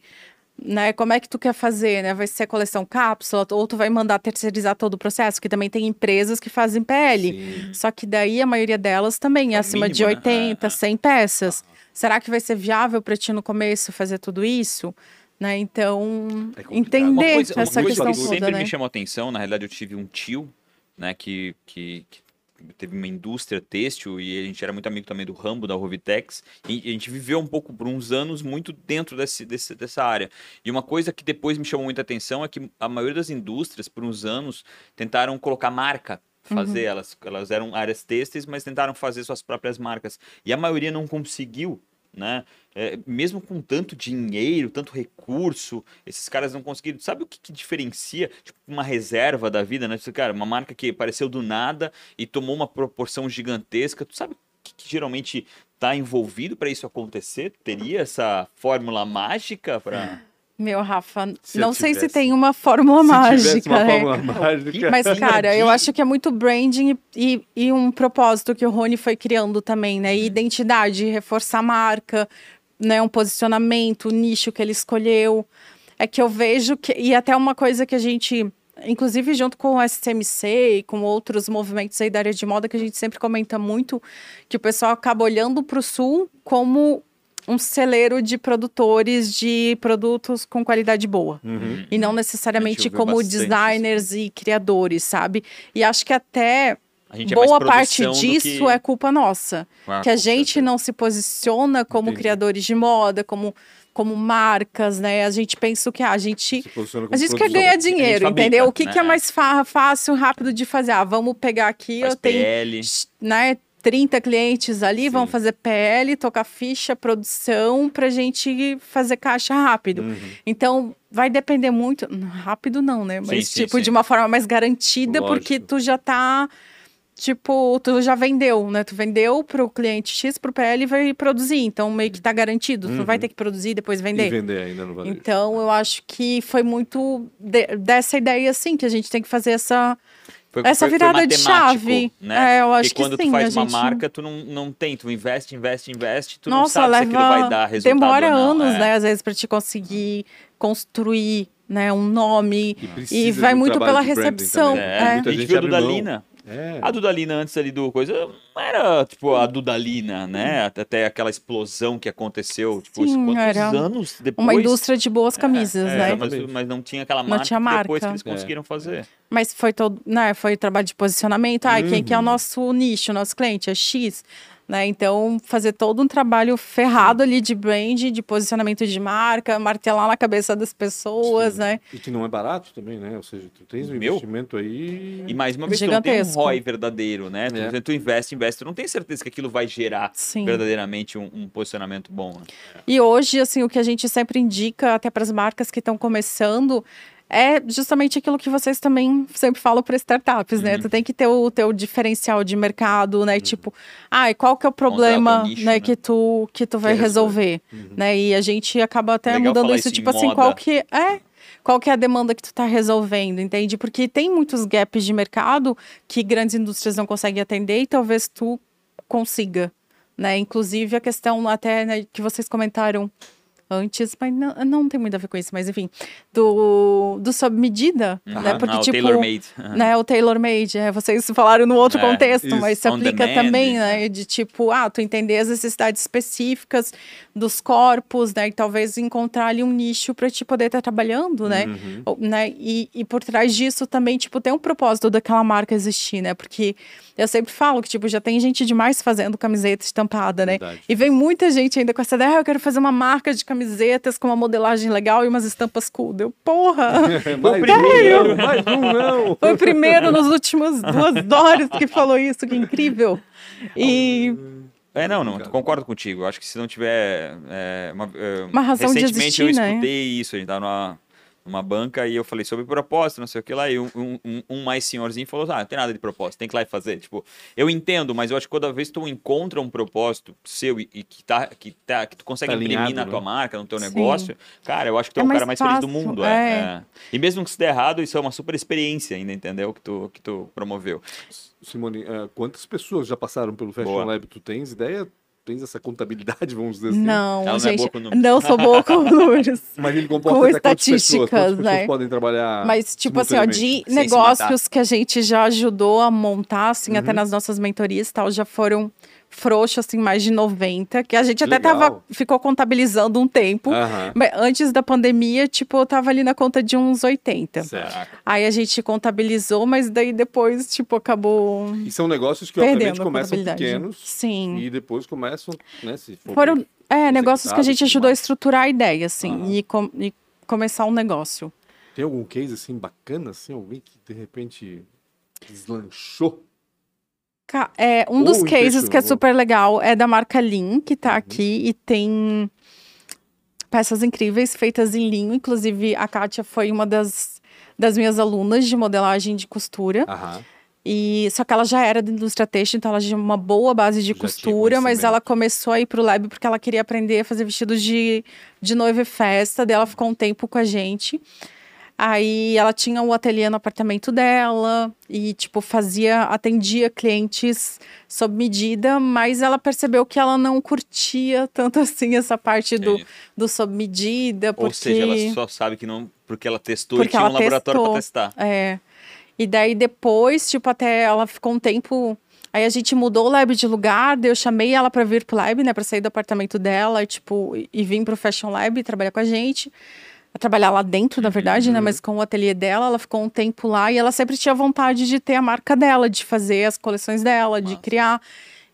Speaker 3: né? Como é que tu quer fazer, né? Vai ser coleção cápsula ou tu vai mandar terceirizar todo o processo? Que também tem empresas que fazem PL.
Speaker 1: Sim.
Speaker 3: Só que daí a maioria delas também é
Speaker 2: É
Speaker 3: acima de
Speaker 2: mínimo, né?
Speaker 3: 80,
Speaker 2: É, é.
Speaker 3: 100 peças. Será que vai ser viável para ti no começo fazer tudo isso? Né? Então,
Speaker 1: É
Speaker 3: entender
Speaker 2: coisa, uma
Speaker 3: essa
Speaker 2: coisa
Speaker 3: questão
Speaker 2: que
Speaker 3: toda,
Speaker 2: sempre
Speaker 3: né?
Speaker 2: me chamou atenção, na realidade eu tive um tio, né, que, que, que teve uma indústria têxtil e a gente era muito amigo também do Rambo, da Rovitex, e a gente viveu um pouco por uns anos muito dentro desse, desse- dessa área. E uma coisa que depois me chamou muita atenção é que a maioria das indústrias, por uns anos, tentaram colocar marca, fazer,
Speaker 3: Uhum.
Speaker 2: elas, elas eram áreas têxteis, mas tentaram fazer suas próprias marcas. E a maioria não conseguiu, né? É, mesmo com tanto dinheiro, tanto recurso, esses caras não conseguiram. Sabe o que, que diferencia tipo, uma reserva da vida, né? Tipo, Cara, uma marca que apareceu do nada e tomou uma proporção gigantesca. Tu sabe o que, que geralmente está envolvido para isso acontecer? Teria essa fórmula mágica para.
Speaker 3: Meu, Rafa,
Speaker 1: Se
Speaker 3: não sei se tem uma fórmula
Speaker 1: Se
Speaker 3: mágica,
Speaker 1: uma
Speaker 3: né?
Speaker 1: fórmula mágica.
Speaker 3: Mas, cara, eu acho que é muito branding e, e um propósito que o Rony foi criando também, né? E identidade, reforçar a marca, né? Um posicionamento, o nicho que ele escolheu. É que eu vejo que. E até uma coisa que a gente. Inclusive, junto com o SMC e com outros movimentos aí da área de moda, que a gente sempre comenta muito, que o pessoal acaba olhando para o sul como um celeiro de produtores de produtos com qualidade boa
Speaker 1: Uhum.
Speaker 3: e não necessariamente como designers e criadores, sabe? E acho que até
Speaker 2: é
Speaker 3: boa parte
Speaker 2: produção do
Speaker 3: disso
Speaker 2: que-
Speaker 3: é culpa nossa,
Speaker 2: Ah,
Speaker 3: que a gente
Speaker 2: certeza.
Speaker 3: não se posiciona como
Speaker 1: Entendi.
Speaker 3: criadores de moda, como como marcas, né? A gente pensa o que ah, a gente a gente quer ganhar dinheiro,
Speaker 2: fabrica,
Speaker 3: entendeu? O que, que é
Speaker 2: né?
Speaker 3: mais fácil, rápido de fazer? Ah, vamos pegar aqui,
Speaker 2: Faz
Speaker 3: eu tenho
Speaker 2: PL.
Speaker 3: né, 30 clientes ali,
Speaker 1: Sim.
Speaker 3: vão fazer PL, tocar ficha, produção, pra gente fazer caixa rápido.
Speaker 1: Uhum.
Speaker 3: Então, vai depender muito. Rápido não, né? Mas,
Speaker 2: Sim,
Speaker 3: tipo,
Speaker 2: sim.
Speaker 3: de uma forma mais garantida, porque
Speaker 1: Lógico.
Speaker 3: tu já tá. Tipo, tu já vendeu, né? Tu vendeu pro cliente X, pro PL e vai produzir. Então, meio que tá garantido. Tu não vai
Speaker 1: Uhum.
Speaker 3: ter que produzir e depois
Speaker 1: E
Speaker 3: vender.
Speaker 1: vender ainda no varejo.
Speaker 3: Então, eu acho que foi muito de- dessa ideia, assim, que a gente tem que fazer essa.
Speaker 2: Foi,
Speaker 3: Essa
Speaker 2: foi- foi
Speaker 3: virada de
Speaker 2: matemático,
Speaker 3: chave.
Speaker 2: Né?
Speaker 3: É, eu acho
Speaker 2: Porque quando
Speaker 3: que sim.
Speaker 2: tu faz uma
Speaker 3: gente...
Speaker 2: marca, tu não, não tem, tu investe, investe, investe, tu não
Speaker 3: Nossa,
Speaker 2: sabe se
Speaker 3: leva.
Speaker 2: aquilo vai dar resultado
Speaker 3: demora
Speaker 2: ou não.
Speaker 3: anos,
Speaker 2: é.
Speaker 3: né? Às vezes, pra te conseguir construir né, um nome. E
Speaker 1: de
Speaker 3: vai muito pela
Speaker 1: de
Speaker 3: recepção.
Speaker 1: também.
Speaker 2: É,
Speaker 3: É.
Speaker 1: Muita
Speaker 2: a gente
Speaker 1: gente
Speaker 2: viu a
Speaker 1: abre mão.
Speaker 2: Dudalina.
Speaker 1: É.
Speaker 2: A Dudalina antes ali do coisa não era tipo a Dudalina, né? Até, até aquela explosão que aconteceu, tipo,
Speaker 3: Sim,
Speaker 2: quantos
Speaker 3: era
Speaker 2: anos depois.
Speaker 3: Uma indústria de boas camisas,
Speaker 2: É,
Speaker 3: né?
Speaker 2: mas, mas não tinha aquela
Speaker 3: Não
Speaker 2: marca
Speaker 3: tinha
Speaker 2: que depois
Speaker 3: marca.
Speaker 2: que eles
Speaker 1: É.
Speaker 2: conseguiram fazer.
Speaker 3: Mas foi todo, né? Foi trabalho de posicionamento. Ai, quem que é o
Speaker 1: Uhum.
Speaker 3: nosso nicho, nosso cliente? É X. Né? Então, fazer todo um trabalho ferrado ali de brand, de posicionamento de marca, martelar na cabeça das pessoas,
Speaker 1: Sim.
Speaker 3: né?
Speaker 1: E que não é barato também, né? Ou seja, tu tens um
Speaker 2: Meu.
Speaker 1: investimento aí.
Speaker 2: E mais uma vez, tu não tem um. ROI verdadeiro, né? Tu,
Speaker 1: É.
Speaker 2: tu investe, investe, tu não tem certeza que aquilo vai gerar
Speaker 3: Sim.
Speaker 2: verdadeiramente um, um posicionamento bom. Né?
Speaker 3: E hoje, assim, o que a gente sempre indica, até para as marcas que estão começando, é justamente aquilo que vocês também sempre falam para startups, né? Tu tem que ter o teu diferencial de mercado, né? Tipo, ah, e qual que é o problema,
Speaker 2: teu nicho,
Speaker 3: né,
Speaker 2: né?
Speaker 3: que tu que tu vai
Speaker 1: Quer
Speaker 3: resolver, né? E a gente acaba até
Speaker 2: Legal
Speaker 3: mudando isso, tipo assim,
Speaker 2: moda.
Speaker 3: qual que é qual que é a demanda que tu tá resolvendo, entende? Porque tem muitos gaps de mercado que grandes indústrias não conseguem atender e talvez tu consiga, né? Inclusive a questão até né, que vocês comentaram antes, mas não, não tem muito a ver com isso, mas enfim, do, do sob medida, né?
Speaker 2: Aham.
Speaker 3: Porque
Speaker 2: Ah, o
Speaker 3: tipo,
Speaker 2: tailor-made. Aham.
Speaker 3: né, o tailor-made, é, vocês falaram no outro
Speaker 2: É,
Speaker 3: contexto, mas se aplica
Speaker 2: demand,
Speaker 3: também,
Speaker 2: né?
Speaker 3: né, de tipo, ah, tu entender as necessidades específicas dos corpos, né, e talvez encontrar ali um nicho para te poder estar trabalhando, né,
Speaker 1: Uhum.
Speaker 3: ou, né, e, e por trás disso também, tipo, tem um propósito daquela marca existir, né, porque eu sempre falo que, tipo, já tem gente demais fazendo camiseta estampada, né,
Speaker 1: Verdade.
Speaker 3: e vem muita gente ainda com essa ideia, ah, eu quero fazer uma marca de camisetas com uma modelagem legal e umas estampas cool. Deu, porra!
Speaker 1: mais
Speaker 2: primeiro.
Speaker 1: um, mais um não.
Speaker 3: Foi o primeiro nos últimos duas horas que falou isso, que incrível. E
Speaker 2: É, não, não,
Speaker 1: Obrigado.
Speaker 2: concordo contigo. Acho que se não tiver é, uma, é,
Speaker 3: Uma razão de
Speaker 2: recentemente eu
Speaker 3: né?
Speaker 2: escutei isso, a gente tava numa, numa banca e eu falei sobre propósito, não sei o que lá, e um, um, um- mais senhorzinho falou, ah, não tem nada de propósito, tem que ir lá e fazer. Tipo, eu entendo, mas eu acho que toda vez que tu encontra um propósito seu e, e que, tá, que, tá, que tu consegue
Speaker 1: Tá
Speaker 2: imprimir
Speaker 1: alinhado,
Speaker 2: na
Speaker 1: né?
Speaker 2: tua marca, no teu
Speaker 3: Sim.
Speaker 2: negócio, cara, eu acho que tu é,
Speaker 3: É
Speaker 2: o cara
Speaker 3: mais
Speaker 2: mais feliz do
Speaker 3: fácil,
Speaker 2: mundo.
Speaker 3: é.
Speaker 2: É, é. E mesmo que se der errado, isso é uma super experiência ainda, entendeu? Que tu, que tu promoveu.
Speaker 1: Simone, eh, quantas pessoas já passaram pelo Fashion
Speaker 2: Boa.
Speaker 1: Lab? Tu tens ideia? Tens essa contabilidade, vamos dizer assim.
Speaker 3: Não,
Speaker 2: Ela não é
Speaker 3: gente,
Speaker 2: boa com números.
Speaker 3: não sou boa com números.
Speaker 1: Mas ele comporta
Speaker 3: Com
Speaker 1: até pessoas,
Speaker 3: estatísticas,
Speaker 1: quantas pessoas
Speaker 3: né?
Speaker 1: podem trabalhar
Speaker 3: Mas, tipo assim, ó, de?
Speaker 2: Sem se
Speaker 3: negócios que a gente já ajudou a montar, assim,
Speaker 1: Uhum.
Speaker 3: até nas nossas mentorias e tal, já foram frouxos, assim, mais de 90, que a gente até
Speaker 1: Legal.
Speaker 3: tava, ficou contabilizando um tempo.
Speaker 1: Aham.
Speaker 3: Mas antes da pandemia, tipo, eu tava ali na conta de uns 80.
Speaker 1: Certo.
Speaker 3: Aí a gente contabilizou, mas daí depois, tipo, acabou
Speaker 1: E são negócios que, obviamente,
Speaker 3: a
Speaker 1: começam pequenos
Speaker 3: Sim.
Speaker 1: e depois começam, né, se for
Speaker 3: Foram,
Speaker 1: bem
Speaker 3: é, negócios que a gente ajudou a
Speaker 1: mais.
Speaker 3: estruturar a ideia, assim,
Speaker 1: Aham.
Speaker 3: e, com- e começar um negócio.
Speaker 1: Tem algum case, assim, bacana, assim, alguém que, de repente, deslanchou?
Speaker 3: É, um dos cases que é super legal é da marca Lean, que
Speaker 1: Uhum.
Speaker 3: tá aqui e tem peças incríveis feitas em linho. Inclusive, a Kátia foi uma das, das minhas alunas de modelagem de costura.
Speaker 1: Aham.
Speaker 3: E só que ela já era da indústria têxtil, então ela tinha uma boa base de
Speaker 1: Já
Speaker 3: costura, mas ela começou a ir pro lab porque ela queria aprender a fazer vestidos de, de noiva e festa. Daí ela ficou um tempo com a gente. Aí ela tinha o ateliê no apartamento dela e, tipo, fazia, atendia clientes sob medida, mas ela percebeu que ela não curtia tanto assim essa parte do, do sob medida, porque...
Speaker 2: Ou seja, ela só sabe que não. Porque ela testou
Speaker 3: Porque
Speaker 2: e tinha um laboratório
Speaker 3: testou.
Speaker 2: pra testar.
Speaker 3: É. E daí depois, tipo, até ela ficou um tempo. Aí a gente mudou o lab de lugar, daí eu chamei ela pra vir pro lab, né, Pra sair do apartamento dela e tipo e- e vir pro Fashion Lab trabalhar com a gente. Trabalhar lá dentro, na verdade,
Speaker 2: Uhum.
Speaker 3: né? Mas com o ateliê dela, ela ficou um tempo lá e ela sempre tinha vontade de ter a marca dela, de fazer as coleções dela, de
Speaker 2: Massa.
Speaker 3: criar.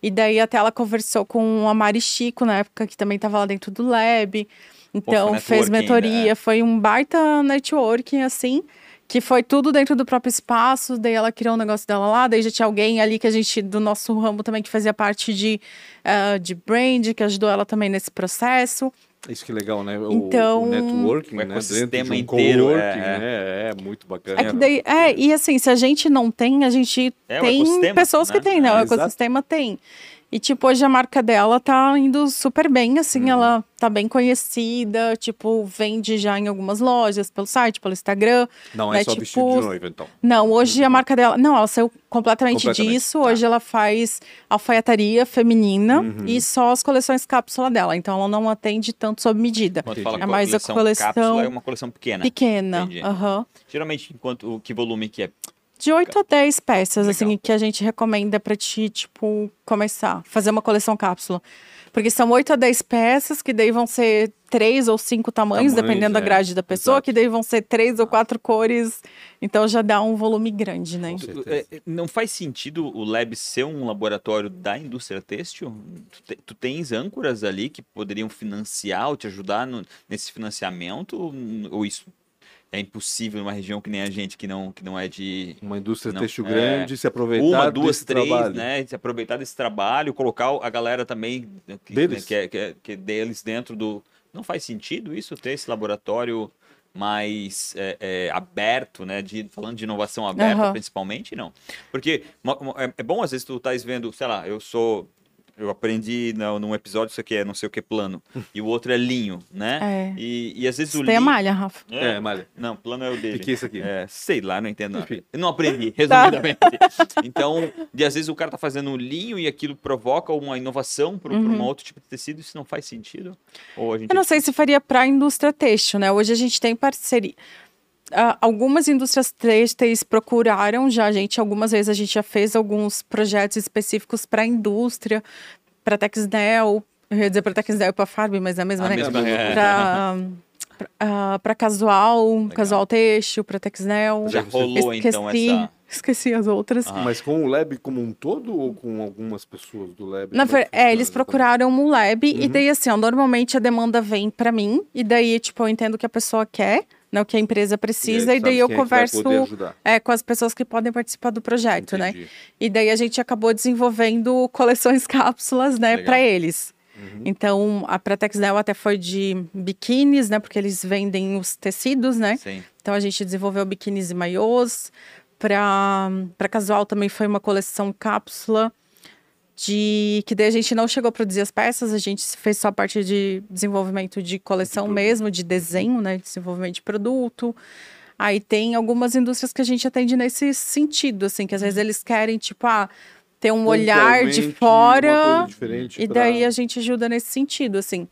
Speaker 3: E daí até ela conversou com a Mari Chico, na época, que também estava lá dentro do lab. Então, fez mentoria,
Speaker 2: né?
Speaker 3: foi um baita networking, assim, que foi tudo dentro do próprio espaço. Daí ela criou um negócio dela lá, daí já tinha alguém ali que a gente, do nosso ramo também, que fazia parte de, ah, de brand, que ajudou ela também nesse processo.
Speaker 1: Isso que é legal, né? O,
Speaker 3: Então-
Speaker 1: o networking,
Speaker 2: O
Speaker 1: né? Dentro de
Speaker 2: ecossistema
Speaker 1: um
Speaker 2: inteiro,
Speaker 1: coworking,
Speaker 2: é,
Speaker 1: né? É muito bacana.
Speaker 3: É que daí, é, e assim, se a gente não tem, a gente
Speaker 2: É,
Speaker 3: tem
Speaker 2: ecossistema,
Speaker 3: pessoas que
Speaker 2: né?
Speaker 3: tem, né?
Speaker 1: É,
Speaker 3: o
Speaker 1: exato.
Speaker 3: ecossistema tem. E, tipo, hoje a marca dela tá indo super bem, assim,
Speaker 1: Uhum.
Speaker 3: ela tá bem conhecida, tipo, vende já em algumas lojas, pelo site, pelo Instagram.
Speaker 1: Não é
Speaker 3: né,
Speaker 1: só
Speaker 3: tipo,
Speaker 1: vestido de noiva, então.
Speaker 3: Não, hoje a marca dela. Não, ela saiu completamente,
Speaker 1: Completamente,
Speaker 3: disso.
Speaker 1: tá.
Speaker 3: Hoje ela faz alfaiataria feminina
Speaker 1: Uhum.
Speaker 3: e só as coleções cápsula dela. Então ela não atende tanto sob medida.
Speaker 2: Quando fala
Speaker 3: É mais a
Speaker 2: coleção, cápsula, é uma coleção pequena.
Speaker 3: Pequena. Aham.
Speaker 2: Geralmente, enquanto que volume que é?
Speaker 3: De 8 a 10 peças,
Speaker 2: Legal.
Speaker 3: assim, que a gente recomenda pra ti, tipo, começar. Fazer uma coleção cápsula. Porque são 8 a 10 peças, que daí vão ser três ou cinco tamanhos,
Speaker 1: Tamanhos,
Speaker 3: dependendo da
Speaker 1: é.
Speaker 3: grade da pessoa,
Speaker 1: Exato.
Speaker 3: que daí vão ser três ou quatro cores. Então já dá um volume grande, né?
Speaker 2: É, é, Não faz sentido o Lab ser um laboratório da indústria têxtil? Tu, te- tu tens âncoras ali que poderiam financiar ou te ajudar no- nesse financiamento? Ou isso é impossível numa região que nem a gente, que não, que não é de
Speaker 1: Uma indústria
Speaker 2: Não,
Speaker 1: têxtil
Speaker 2: é,
Speaker 1: grande, se aproveitar
Speaker 2: uma, duas,
Speaker 1: desse
Speaker 2: três,
Speaker 1: trabalho.
Speaker 2: né? Se aproveitar desse trabalho, colocar a galera também né, que,
Speaker 1: Deles.
Speaker 2: né, que, é, que, é, que é deles dentro do. Não faz sentido isso ter esse laboratório mais é, é, aberto, né? De, falando de inovação aberta,
Speaker 3: Aham.
Speaker 2: principalmente, não. Porque é, é bom, às vezes, tu estás vendo, sei lá, eu sou. Eu aprendi no, num episódio isso aqui é não sei o que plano. E o outro é linho, né?
Speaker 3: É.
Speaker 2: E, e às vezes o
Speaker 3: Você a
Speaker 2: linho.
Speaker 3: malha, Rafa.
Speaker 1: É, Malha.
Speaker 2: Não, plano é o dele.
Speaker 1: O que é isso aqui?
Speaker 2: É, sei lá, não entendo nada. Eu não aprendi,
Speaker 3: Tá.
Speaker 2: resumidamente. Então, de às vezes o cara tá fazendo um linho e aquilo provoca uma inovação para um outro tipo de tecido, isso não faz sentido? Ou a gente
Speaker 3: Uhum. Eu não sei se faria para a indústria têxtil, né? Hoje a gente tem parceria. Ah, algumas indústrias têxteis procuraram já a gente, algumas vezes a gente já fez alguns projetos específicos para a indústria, para Texnel, eu ia dizer para Texnel e para Farb, mas é a mesma,
Speaker 2: A
Speaker 3: né?
Speaker 2: mesma, é.
Speaker 3: Para casual, casual têxtil, para Texnel.
Speaker 2: Já rolou então essa.
Speaker 3: Esqueci as outras.
Speaker 2: Ah.
Speaker 1: Mas com o Lab como um todo ou com algumas pessoas do Lab?
Speaker 3: Na
Speaker 1: é
Speaker 3: é, eles procuraram um lab e
Speaker 1: Uhum.
Speaker 3: daí assim, ó, normalmente a demanda vem pra mim e daí tipo eu entendo o que a pessoa quer, né, o que a empresa precisa
Speaker 1: aí
Speaker 3: e, daí eu
Speaker 1: é
Speaker 3: converso é, com as pessoas que podem participar do projeto, né?
Speaker 1: Entendi.
Speaker 3: E daí a gente acabou desenvolvendo coleções cápsulas, né, para eles.
Speaker 1: Uhum.
Speaker 3: Então, a Pretexnel até foi de biquínis, né? Porque eles vendem os tecidos, né?
Speaker 2: Sim.
Speaker 3: Então a gente desenvolveu biquínis e maiôs. Para casual também foi uma coleção cápsula de que daí a gente não chegou a produzir as peças, a gente fez só a parte de desenvolvimento de coleção
Speaker 1: produto.
Speaker 3: mesmo, de desenho, né, desenvolvimento de produto. Aí tem algumas indústrias que a gente atende nesse sentido, assim, que às vezes eles querem tipo, ah, ter um olhar de fora. E
Speaker 1: pra-
Speaker 3: daí a gente ajuda nesse sentido, assim.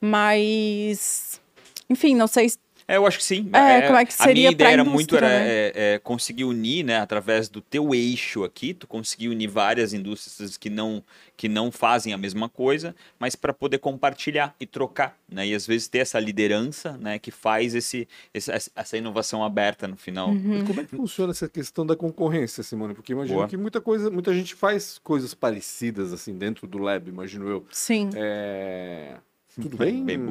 Speaker 3: Mas. Enfim, não sei.
Speaker 2: É, eu acho que sim.
Speaker 3: É, como é que
Speaker 2: A minha
Speaker 3: seria pra
Speaker 2: ideia era muito era,
Speaker 3: né?
Speaker 2: é, é, conseguir unir, né, através do teu eixo aqui, tu conseguir unir várias indústrias que não que não fazem a mesma coisa, mas para poder compartilhar e trocar, né, e às vezes ter essa liderança, né, que faz esse, esse- essa inovação aberta no final.
Speaker 3: Uhum.
Speaker 1: Mas como é que funciona essa questão da concorrência, Simone? Porque imagino
Speaker 2: Boa.
Speaker 1: que muita coisa, muita gente faz coisas parecidas assim dentro do lab, imagino eu.
Speaker 3: Sim.
Speaker 1: É... Tudo bem?
Speaker 2: Bem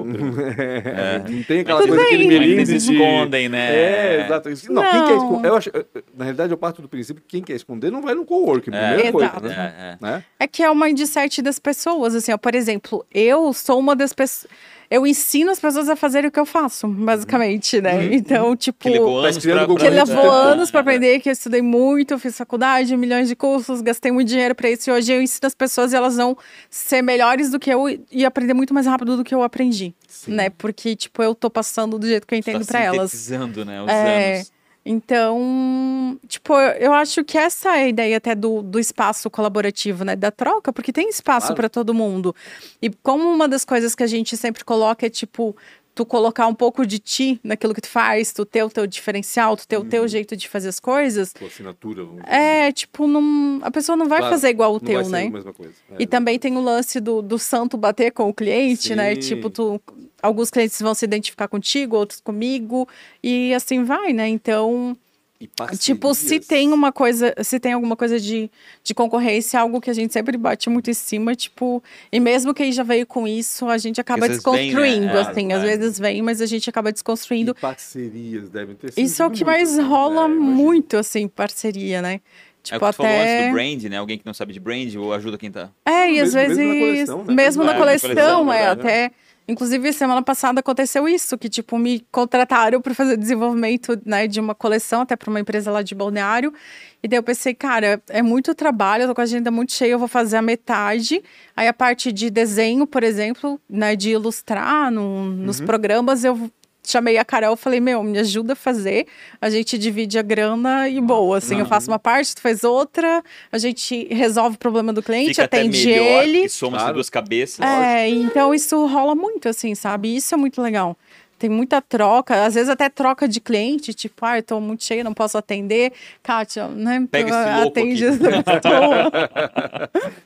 Speaker 1: É, Não tem aquela coisa
Speaker 3: bem.
Speaker 1: melindre
Speaker 2: Eles
Speaker 1: de...
Speaker 2: escondem, né?
Speaker 1: É, exato. Isso- Não, quem quer
Speaker 3: Não.
Speaker 1: esconder... Eu acho... Na realidade, eu parto do princípio que quem quer esconder não vai no coworking,
Speaker 2: É.
Speaker 1: primeira coisa,
Speaker 3: Exato.
Speaker 1: né?
Speaker 2: É, é.
Speaker 1: Né?
Speaker 3: É que é o mindset das pessoas, assim, ó. Por exemplo, eu sou uma das pessoas. Eu ensino as pessoas a fazerem o que eu faço, basicamente, né? Então, tipo.
Speaker 2: Que levou
Speaker 1: Tá
Speaker 2: anos pra,
Speaker 3: Que levou anos aprender, que eu estudei muito, fiz faculdade, milhões de cursos, gastei muito dinheiro para isso. E hoje eu ensino as pessoas e elas vão ser melhores do que eu e aprender muito mais rápido do que eu aprendi,
Speaker 1: Sim.
Speaker 3: né? Porque, tipo, eu tô passando do jeito que eu
Speaker 2: Tá
Speaker 3: entendo para elas.
Speaker 2: né, os
Speaker 3: É,
Speaker 2: anos.
Speaker 3: Então, tipo, eu, acho que essa é a ideia até do, do espaço colaborativo, né? Da troca, porque tem espaço
Speaker 1: Claro.
Speaker 3: para todo mundo. E como uma das coisas que a gente sempre coloca é, tipo, tu colocar um pouco de ti naquilo que tu faz, tu ter o teu diferencial, tu ter o teu jeito de fazer as coisas.
Speaker 1: Tua assinatura,
Speaker 3: É, tipo, não, a pessoa não vai
Speaker 1: Claro,
Speaker 3: fazer igual o
Speaker 1: assim.
Speaker 3: Teu, né?
Speaker 1: a mesma coisa. É,
Speaker 3: E também tem o lance do, do santo bater com o cliente, né?
Speaker 1: Sim.
Speaker 3: Tipo, tu, alguns clientes vão se identificar contigo, outros comigo, e assim vai, né? Então,
Speaker 1: E
Speaker 3: tipo, se tem uma coisa, se tem alguma coisa de, de concorrência, algo que a gente sempre bate muito em cima, tipo, e mesmo quem já veio com isso, a gente acaba
Speaker 2: vezes vem, né?
Speaker 3: desconstruindo,
Speaker 2: É,
Speaker 3: assim, às
Speaker 2: é.
Speaker 3: vezes vem, mas a gente acaba
Speaker 1: E
Speaker 3: desconstruindo.
Speaker 1: parcerias devem ter
Speaker 3: Isso é o que mais
Speaker 1: muitas, né?
Speaker 3: rola
Speaker 1: É,
Speaker 3: muito, assim, parceria, né?
Speaker 2: É
Speaker 3: Tipo,
Speaker 2: o que tu falou antes
Speaker 3: até.
Speaker 2: do brand, né? Alguém que não sabe de brand ou ajuda quem tá.
Speaker 3: É, e às
Speaker 1: Mesmo-
Speaker 3: vezes,
Speaker 1: mesmo na coleção, né?
Speaker 3: mesmo
Speaker 2: É,
Speaker 3: na
Speaker 2: na
Speaker 3: coleção,
Speaker 2: coleção,
Speaker 3: é,
Speaker 1: verdade,
Speaker 3: até. Inclusive, semana passada aconteceu isso, que, tipo, me contrataram para fazer desenvolvimento, né, de uma coleção, até para uma empresa lá de balneário. E daí eu pensei, cara, é muito trabalho, eu tô com a agenda muito cheia, eu vou fazer a metade. Aí a parte de desenho, por exemplo, né, de ilustrar no- nos
Speaker 1: Uhum.
Speaker 3: programas, eu chamei a Carol, falei, meu, me ajuda a fazer, a gente divide a grana e boa, assim, eu faço uma parte, tu faz outra, a gente resolve o problema do cliente,
Speaker 2: Fica até
Speaker 3: atende
Speaker 2: melhor,
Speaker 3: ele.
Speaker 2: que somos
Speaker 1: Claro.
Speaker 2: duas cabeças.
Speaker 3: É, então isso rola muito, assim, sabe? E Isso é muito legal. Tem muita troca, às vezes até troca de cliente, tipo, ah, eu tô muito cheio, não posso atender. Kátia, né?
Speaker 2: Pega esse louco
Speaker 3: atende
Speaker 2: aqui.
Speaker 3: essa pessoa.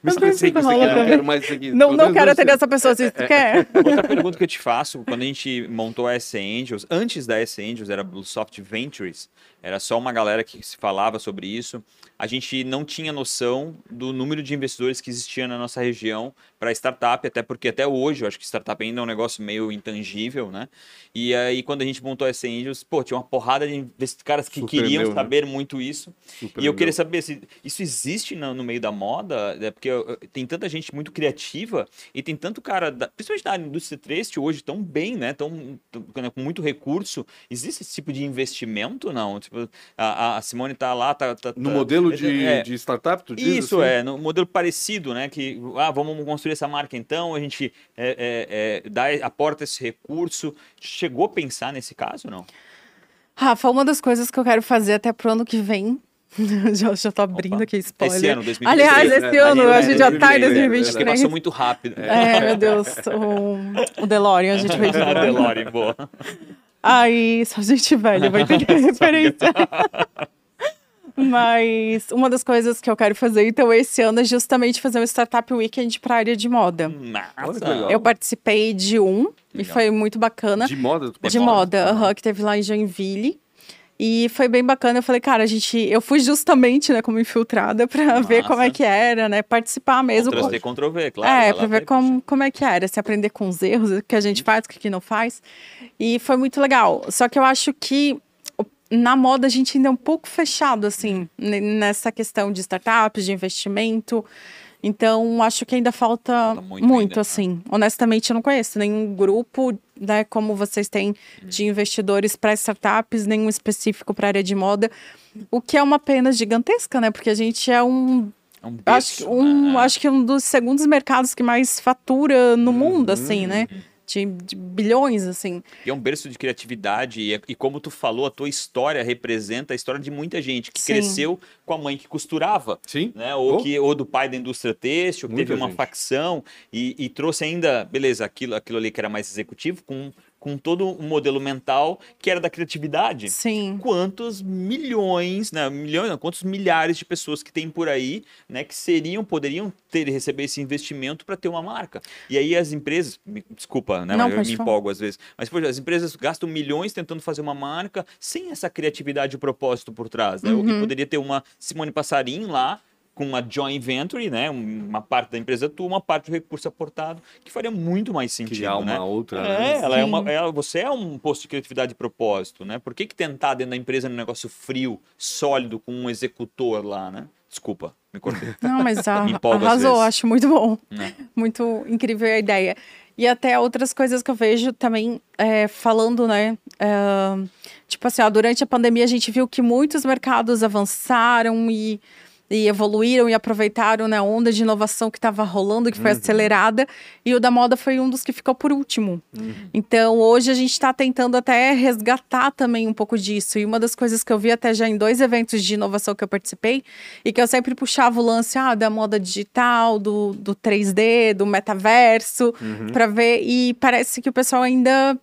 Speaker 1: Me
Speaker 3: sei
Speaker 1: estressei com
Speaker 3: que
Speaker 1: isso aqui, não quero mais isso aqui.
Speaker 3: Não, não quero
Speaker 1: você.
Speaker 3: atender essa pessoa, se tu quer.
Speaker 2: Outra pergunta que eu te faço, quando a gente montou a S Angels, antes da S Angels era Bluesoft Ventures, era só uma galera que se falava sobre isso. A gente não tinha noção do número de investidores que existia na nossa região para startup, até porque até hoje eu acho que startup ainda é um negócio meio intangível, né? E aí quando a gente montou a S Angels, pô, tinha uma porrada de caras que
Speaker 1: Surpreendeu,
Speaker 2: queriam
Speaker 1: né?
Speaker 2: saber muito isso. E eu
Speaker 1: Surpreendeu.
Speaker 2: queria saber se isso existe no, no meio da moda, é porque uh, tem tanta gente muito criativa e tem tanto cara, da, principalmente da indústria têxtil hoje, tão bem, né? Tão, tão- com muito recurso. Existe esse tipo de investimento? Não. Tipo, a, a Simone tá lá, tá. tá-
Speaker 1: No
Speaker 2: tá-
Speaker 1: modelo de,
Speaker 2: é,
Speaker 1: de startup, tu diz
Speaker 2: isso
Speaker 1: assim?
Speaker 2: é, no modelo parecido, né? Que ah, vamos construir essa marca então, a gente é, é, é, dá, aporta esse recurso. Chegou a pensar nesse caso, não?
Speaker 3: Rafa, uma das coisas que eu quero fazer até pro ano que vem. já, já tô abrindo
Speaker 2: Opa.
Speaker 3: aqui spoiler.
Speaker 2: Esse ano, 2023.
Speaker 3: Aliás, esse
Speaker 1: né?
Speaker 3: ano,
Speaker 2: Ali,
Speaker 3: a
Speaker 2: né?
Speaker 3: gente já tá em
Speaker 1: 2023,
Speaker 2: Porque
Speaker 3: 2023.
Speaker 2: passou muito rápido.
Speaker 3: É, meu Deus, o, o DeLorean, a gente fez.
Speaker 2: A DeLorean, boa.
Speaker 3: Aí, só gente velha vai ter referência. Mas uma das coisas que eu quero fazer, então, esse ano é justamente fazer um Startup Weekend para área de moda.
Speaker 2: Massa.
Speaker 1: Olha que legal.
Speaker 3: Eu participei de um e
Speaker 2: Legal.
Speaker 3: foi muito bacana.
Speaker 1: De moda? tu
Speaker 3: De
Speaker 1: participa?
Speaker 3: moda, aham, que teve lá em Joinville. E foi bem bacana. Eu falei, cara, a gente. Eu fui justamente, né, como infiltrada para ver como é que era, né? Participar mesmo.
Speaker 2: Ctrl
Speaker 3: com-
Speaker 2: Ctrl V, claro.
Speaker 3: é,
Speaker 2: lá,
Speaker 3: ver como, como é que era, se aprender com os erros, o que a gente faz, o que não faz. E foi muito legal. Só que eu acho que na moda a gente ainda é um pouco fechado, assim, ne- nessa questão de startups, de investimento. Então, acho que ainda falta,
Speaker 2: Falta muito
Speaker 3: muito,
Speaker 2: ainda, né?
Speaker 3: assim. Honestamente, eu não conheço nenhum grupo, né, como vocês têm de investidores para startups, nenhum específico para área de moda. O que é uma pena gigantesca, né? Porque a gente é um
Speaker 2: É um
Speaker 3: acho,
Speaker 2: berço,
Speaker 3: um,
Speaker 2: né?
Speaker 3: acho que um dos segundos mercados que mais fatura no mundo, assim, né? De, de bilhões, assim.
Speaker 2: E é um berço de criatividade. E, é- e como tu falou, a tua história representa a história de muita gente que
Speaker 3: Sim.
Speaker 2: cresceu com a mãe que costurava.
Speaker 1: Sim.
Speaker 2: Né? Ou,
Speaker 1: Oh.
Speaker 2: que, ou do pai da indústria têxtil, que
Speaker 1: Muita
Speaker 2: teve uma
Speaker 1: gente.
Speaker 2: facção e, e trouxe ainda, beleza, aquilo, aquilo ali que era mais executivo, com, com todo um modelo mental que era da criatividade.
Speaker 3: Sim.
Speaker 2: Quantos milhões, né? Milhões, não, quantos milhares de pessoas que tem por aí, né? Que seriam, poderiam ter receber esse investimento para ter uma marca. E aí as empresas, me- desculpa, né?
Speaker 3: Não,
Speaker 2: mas eu me
Speaker 3: falar.
Speaker 2: empolgo às vezes. Mas poxa, as empresas gastam milhões tentando fazer uma marca sem essa criatividade e propósito por trás, né?
Speaker 3: Uhum.
Speaker 2: E poderia ter uma Simone Passarim lá com uma joint venture, né? Um- Uma parte da empresa tua, uma parte do recurso aportado, que faria muito mais sentido,
Speaker 1: Criar uma
Speaker 2: né?
Speaker 1: outra.
Speaker 2: É,
Speaker 1: né?
Speaker 2: ela é uma, ela- você é um posto de criatividade e propósito, né? Por que, que tentar dentro da empresa num negócio frio, sólido, com um executor lá, né? Desculpa, me cortei.
Speaker 3: Não, mas a, arrasou, acho muito bom.
Speaker 2: né?
Speaker 3: Muito incrível a ideia. E até outras coisas que eu vejo também é, falando, né? é, tipo assim, ó, durante a pandemia a gente viu que muitos mercados avançaram e, e evoluíram e aproveitaram né, a onda de inovação que estava rolando, que foi acelerada, e o da moda foi um dos que ficou por último. Então, hoje a gente está tentando até resgatar também um pouco disso. E uma das coisas que eu vi até já em dois eventos de inovação que eu participei, e que eu sempre puxava o lance ah, da moda digital, do, do 3D, do metaverso, para ver. E parece que o pessoal ainda.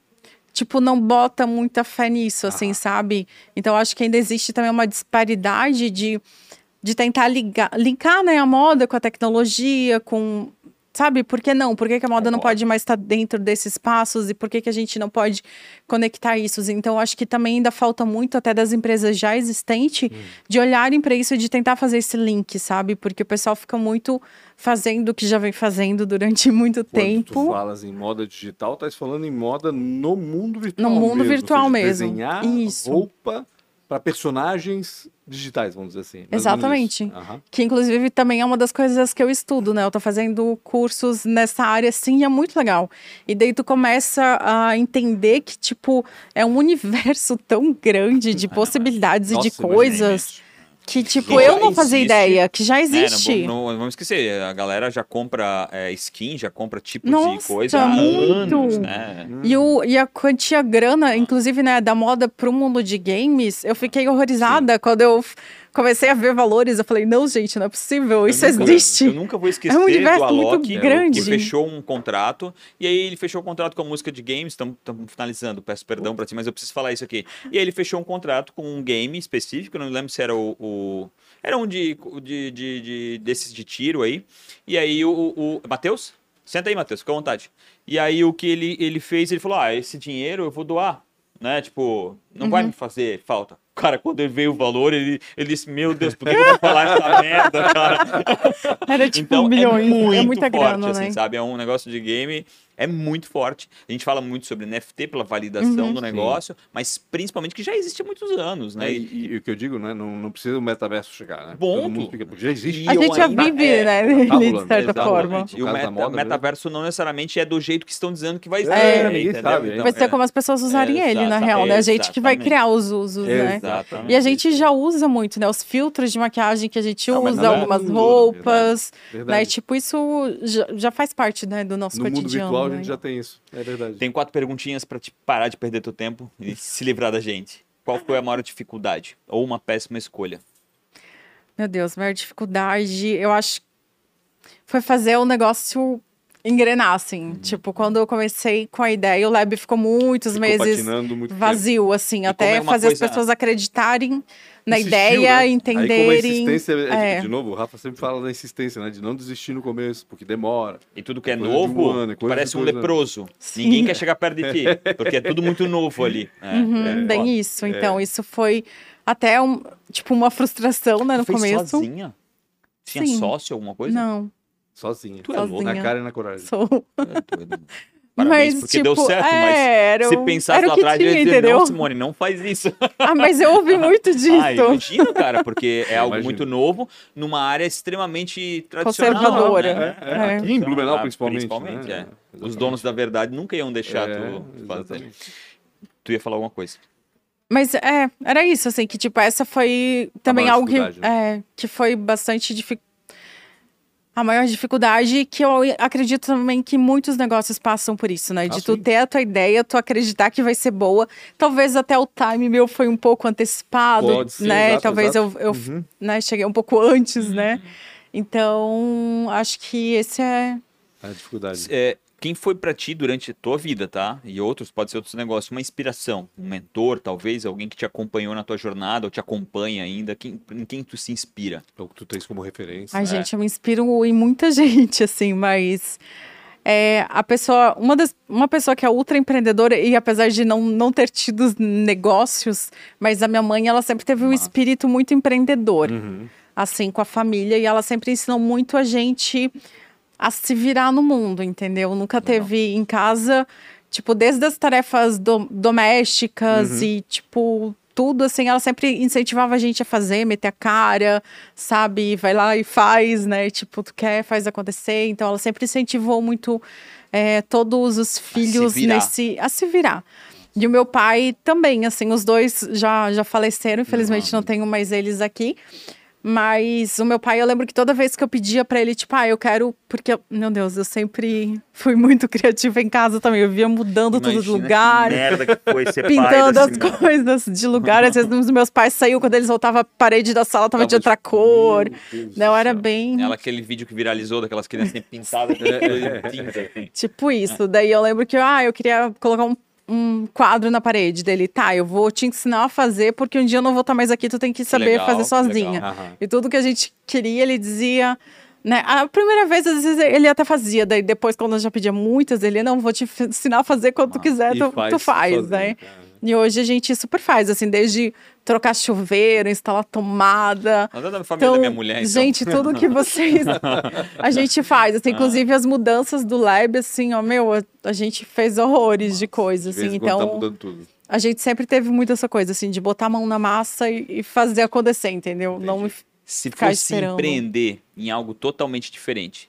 Speaker 3: Tipo, não bota muita fé nisso, assim, sabe? Então, acho que ainda existe também uma disparidade de, de tentar ligar, linkar né, a moda com a tecnologia, com Sabe, por que não? Por que, que a moda não
Speaker 2: Concordo.
Speaker 3: pode mais estar dentro desses espaços e por que, que a gente não pode conectar isso? Então, acho que também ainda falta muito, até das empresas já existentes,
Speaker 1: Hum.
Speaker 3: de olharem para isso, de tentar fazer esse link, sabe? Porque o pessoal fica muito fazendo o que já vem fazendo durante muito
Speaker 1: Quando tu
Speaker 3: tempo.
Speaker 1: falas em moda digital, tá falando em moda no mundo virtual
Speaker 3: No mundo
Speaker 1: mesmo,
Speaker 3: virtual
Speaker 1: seja,
Speaker 3: mesmo.
Speaker 1: Desenhar
Speaker 3: Isso.
Speaker 1: roupa para personagens digitais, vamos dizer assim.
Speaker 3: Exatamente.
Speaker 1: Aham.
Speaker 3: Que inclusive também é uma das coisas que eu estudo, né? Eu tô fazendo cursos nessa área, assim, e é muito legal. E daí tu começa a entender que, tipo, é um universo tão grande de possibilidades e de coisas que, tipo,
Speaker 2: Já
Speaker 3: eu não fazia ideia, que já
Speaker 2: É,
Speaker 3: existe.
Speaker 2: não, vamos- não vamos esquecer, a galera já compra é, skin, já compra tipos de
Speaker 3: Nossa,
Speaker 2: coisa há
Speaker 3: muito.
Speaker 2: anos, né?
Speaker 3: E, o, e a quantia grana, inclusive, né, da moda pro mundo de games, eu fiquei horrorizada quando eu comecei a ver valores. Eu falei, não, gente, não é possível, isso
Speaker 2: eu nunca,
Speaker 3: existe.
Speaker 2: Eu nunca vou esquecer
Speaker 3: É um universo
Speaker 2: do
Speaker 3: muito
Speaker 2: Alok,
Speaker 3: grande.
Speaker 2: que fechou um contrato, e aí ele fechou um contrato com a música de games, estamos finalizando, peço perdão pra ti, mas eu preciso falar isso aqui. E aí ele fechou um contrato com um game específico, não lembro se era o... o- era um de, de, de, de- desses de tiro aí, e aí o... o, o Matheus? Senta aí, Matheus, fica à vontade. E aí o que ele, ele fez, ele falou, ah, esse dinheiro eu vou doar, né, tipo, não
Speaker 3: Uhum.
Speaker 2: vai me fazer falta. Cara, quando ele veio o valor, ele, ele disse, meu Deus, por que eu vou falar essa merda, cara?
Speaker 3: Era tipo
Speaker 2: então
Speaker 3: milhões.
Speaker 2: é muito
Speaker 3: é muita
Speaker 2: forte,
Speaker 3: grana,
Speaker 2: assim,
Speaker 3: né?
Speaker 2: sabe? É um negócio de game, é muito forte. A gente fala muito sobre NFT pela validação
Speaker 3: Uhum.
Speaker 2: do negócio, mas principalmente que já existe há muitos anos, né?
Speaker 1: É, e, e o que eu digo, né? Não, não precisa o metaverso chegar, né?
Speaker 2: Ponto.
Speaker 1: Fica, já existe.
Speaker 3: A gente já vive,
Speaker 2: é,
Speaker 3: né,
Speaker 1: tá
Speaker 3: de certa
Speaker 1: exatamente.
Speaker 3: forma.
Speaker 2: E o meta-
Speaker 1: moda mesmo.
Speaker 2: metaverso não necessariamente é do jeito que estão dizendo que vai ser.
Speaker 1: É,
Speaker 2: entendeu?
Speaker 1: sabe,
Speaker 2: Então,
Speaker 3: Vai ser
Speaker 2: é.
Speaker 3: como as pessoas usarem ele, na real, né? A gente que vai criar os usos, né?
Speaker 2: Exatamente.
Speaker 3: E a gente já usa muito, né? Os filtros de maquiagem que a gente
Speaker 2: Não,
Speaker 3: usa,
Speaker 2: é
Speaker 3: algumas
Speaker 1: tudo,
Speaker 3: roupas,
Speaker 1: Verdade.
Speaker 3: né? Tipo, isso já, já faz parte, né, do nosso
Speaker 1: No mundo
Speaker 3: cotidiano.
Speaker 1: A gente já tem isso. É verdade.
Speaker 2: Tem quatro perguntinhas pra te parar de perder teu tempo e se livrar da gente. Qual foi a maior dificuldade? Ou uma péssima escolha?
Speaker 3: Meu Deus, maior dificuldade, eu acho foi fazer o negócio engrenar, assim.
Speaker 1: Uhum.
Speaker 3: Tipo, quando eu comecei com a ideia, o lab ficou muitos
Speaker 1: Ficou
Speaker 3: meses
Speaker 1: patinando muito tempo.
Speaker 3: vazio, assim,
Speaker 2: como
Speaker 3: até
Speaker 2: é
Speaker 3: fazer
Speaker 2: coisa-
Speaker 3: as pessoas acreditarem na
Speaker 1: Insistiu,
Speaker 3: ideia,
Speaker 1: né? Aí, como a
Speaker 3: entenderem.
Speaker 1: insistência, é,
Speaker 3: é.
Speaker 1: de novo, o Rafa sempre fala da insistência, né? De não desistir no começo, porque demora.
Speaker 2: E tudo que é
Speaker 1: Coisa de um
Speaker 2: novo
Speaker 1: ano, coisa
Speaker 2: parece um leproso.
Speaker 3: Sim.
Speaker 2: Ninguém quer chegar perto de ti, porque é tudo muito novo ali. É,
Speaker 3: Uhum,
Speaker 2: é,
Speaker 3: bem
Speaker 2: foda.
Speaker 3: isso. Então, isso foi até um, tipo uma frustração, né, no começo.
Speaker 2: sozinha? Tinha
Speaker 3: Sim.
Speaker 2: sócio, alguma coisa?
Speaker 3: Não,
Speaker 1: Sozinha.
Speaker 2: Tu é.
Speaker 3: Sozinha.
Speaker 1: Na cara e na coragem.
Speaker 3: sou.
Speaker 2: É doido. Parabéns,
Speaker 3: mas,
Speaker 2: porque
Speaker 3: tipo,
Speaker 2: deu certo,
Speaker 3: é,
Speaker 2: mas
Speaker 3: era
Speaker 2: se pensasse lá atrás, eu
Speaker 3: tinha,
Speaker 2: ia dizer,
Speaker 3: entendeu?
Speaker 2: não, Simone, não faz isso.
Speaker 3: Ah, mas eu ouvi muito disso.
Speaker 2: Ah, eu imagino, cara, porque é algo
Speaker 1: Imagino.
Speaker 2: muito novo, numa área extremamente tradicional.
Speaker 3: Conservadora.
Speaker 2: Né?
Speaker 3: É.
Speaker 2: É,
Speaker 1: Aqui em Blumenau,
Speaker 2: ah,
Speaker 1: principalmente.
Speaker 2: Principalmente,
Speaker 1: né?
Speaker 2: é. Os donos da verdade nunca iam deixar
Speaker 1: É,
Speaker 2: tu fazer.
Speaker 1: exatamente.
Speaker 2: Tu ia falar alguma coisa.
Speaker 3: Mas é, era isso, assim, que tipo, essa foi também algo que,
Speaker 1: dificuldade,
Speaker 3: é, que foi bastante difícil. A maior dificuldade que eu acredito também que muitos negócios passam por isso, né? De
Speaker 1: Ah,
Speaker 3: tu
Speaker 1: sim.
Speaker 3: ter a tua ideia, tu acreditar que vai ser boa. Talvez até o time meu foi um pouco antecipado,
Speaker 1: Pode ser,
Speaker 3: né?
Speaker 1: exato,
Speaker 3: Talvez
Speaker 1: exato.
Speaker 3: eu, eu
Speaker 1: Uhum.
Speaker 3: né, cheguei um pouco antes, né? Então, acho que esse é
Speaker 1: A dificuldade.
Speaker 2: É, quem foi pra ti durante a tua vida, tá? E outros, pode ser outros negócios, uma inspiração, um mentor, talvez, alguém que te acompanhou na tua jornada ou te acompanha ainda, quem, em quem tu se inspira?
Speaker 1: É o que tu tens como referência.
Speaker 3: Ai, gente, eu me inspiro em muita gente, assim, mas é, a pessoa, uma, das, uma pessoa que é ultra empreendedora e apesar de não, não ter tido negócios, mas a minha mãe, ela sempre teve um espírito muito empreendedor,
Speaker 1: Uhum.
Speaker 3: assim, com a família, e ela sempre ensinou muito a gente a se virar no mundo, entendeu? Nunca teve em casa, tipo, desde as tarefas do- domésticas
Speaker 1: Uhum.
Speaker 3: e, tipo, tudo assim, ela sempre incentivava a gente a fazer, meter a cara, sabe? Vai lá e faz, né? Tipo, tu quer, faz acontecer. Então, ela sempre incentivou muito é, todos os filhos
Speaker 2: virar.
Speaker 3: nesse a se virar. E o meu pai também, assim, os dois já, já faleceram, infelizmente não tenho mais eles aqui. Mas o meu pai, eu lembro que toda vez que eu pedia pra ele, tipo, ah, eu quero. Porque, meu Deus, eu sempre fui muito criativa em casa também. Eu via mudando tudo de
Speaker 2: Imagina
Speaker 3: lugar
Speaker 2: Que merda que foi ser pai
Speaker 3: pintando as coisas de lugar. Às vezes os meus pais saíam, quando eles voltavam, a parede da sala tava,
Speaker 2: Tava
Speaker 3: de outra
Speaker 2: de-
Speaker 3: cor. Não, era bem
Speaker 2: Ela, aquele vídeo que viralizou daquelas crianças pintadas tinta, assim.
Speaker 3: tipo isso. Daí eu lembro que, ah, eu queria colocar um, um quadro na parede dele. Tá, eu vou te ensinar a fazer, porque um dia eu não vou estar mais aqui, tu tem que saber
Speaker 2: legal,
Speaker 3: fazer sozinha.
Speaker 1: Aham.
Speaker 3: E tudo que a gente queria, ele dizia. Né? A primeira vez, às vezes, ele até fazia. Daí depois, quando eu já pedia muitas, ele, não, vou te ensinar a fazer quando tu quiser,
Speaker 1: Ah,
Speaker 3: tu, tu faz,
Speaker 1: sozinho,
Speaker 3: né?
Speaker 1: cara.
Speaker 3: E hoje a gente super faz, assim, desde trocar chuveiro, instalar tomada.
Speaker 2: Mas é da família da minha mulher, então.
Speaker 3: gente, tudo que vocês. a gente faz. Assim, inclusive as mudanças do lab, assim, ó, meu, a, gente fez horrores de coisa,
Speaker 1: De vez
Speaker 3: assim.
Speaker 1: tá
Speaker 3: Então,
Speaker 1: mudando tudo.
Speaker 3: a gente sempre teve muito essa coisa, assim, de botar a mão na massa e, e fazer acontecer, entendeu? Não
Speaker 2: Se
Speaker 3: Ficar
Speaker 2: fosse
Speaker 3: esperando.
Speaker 2: empreender em algo totalmente diferente,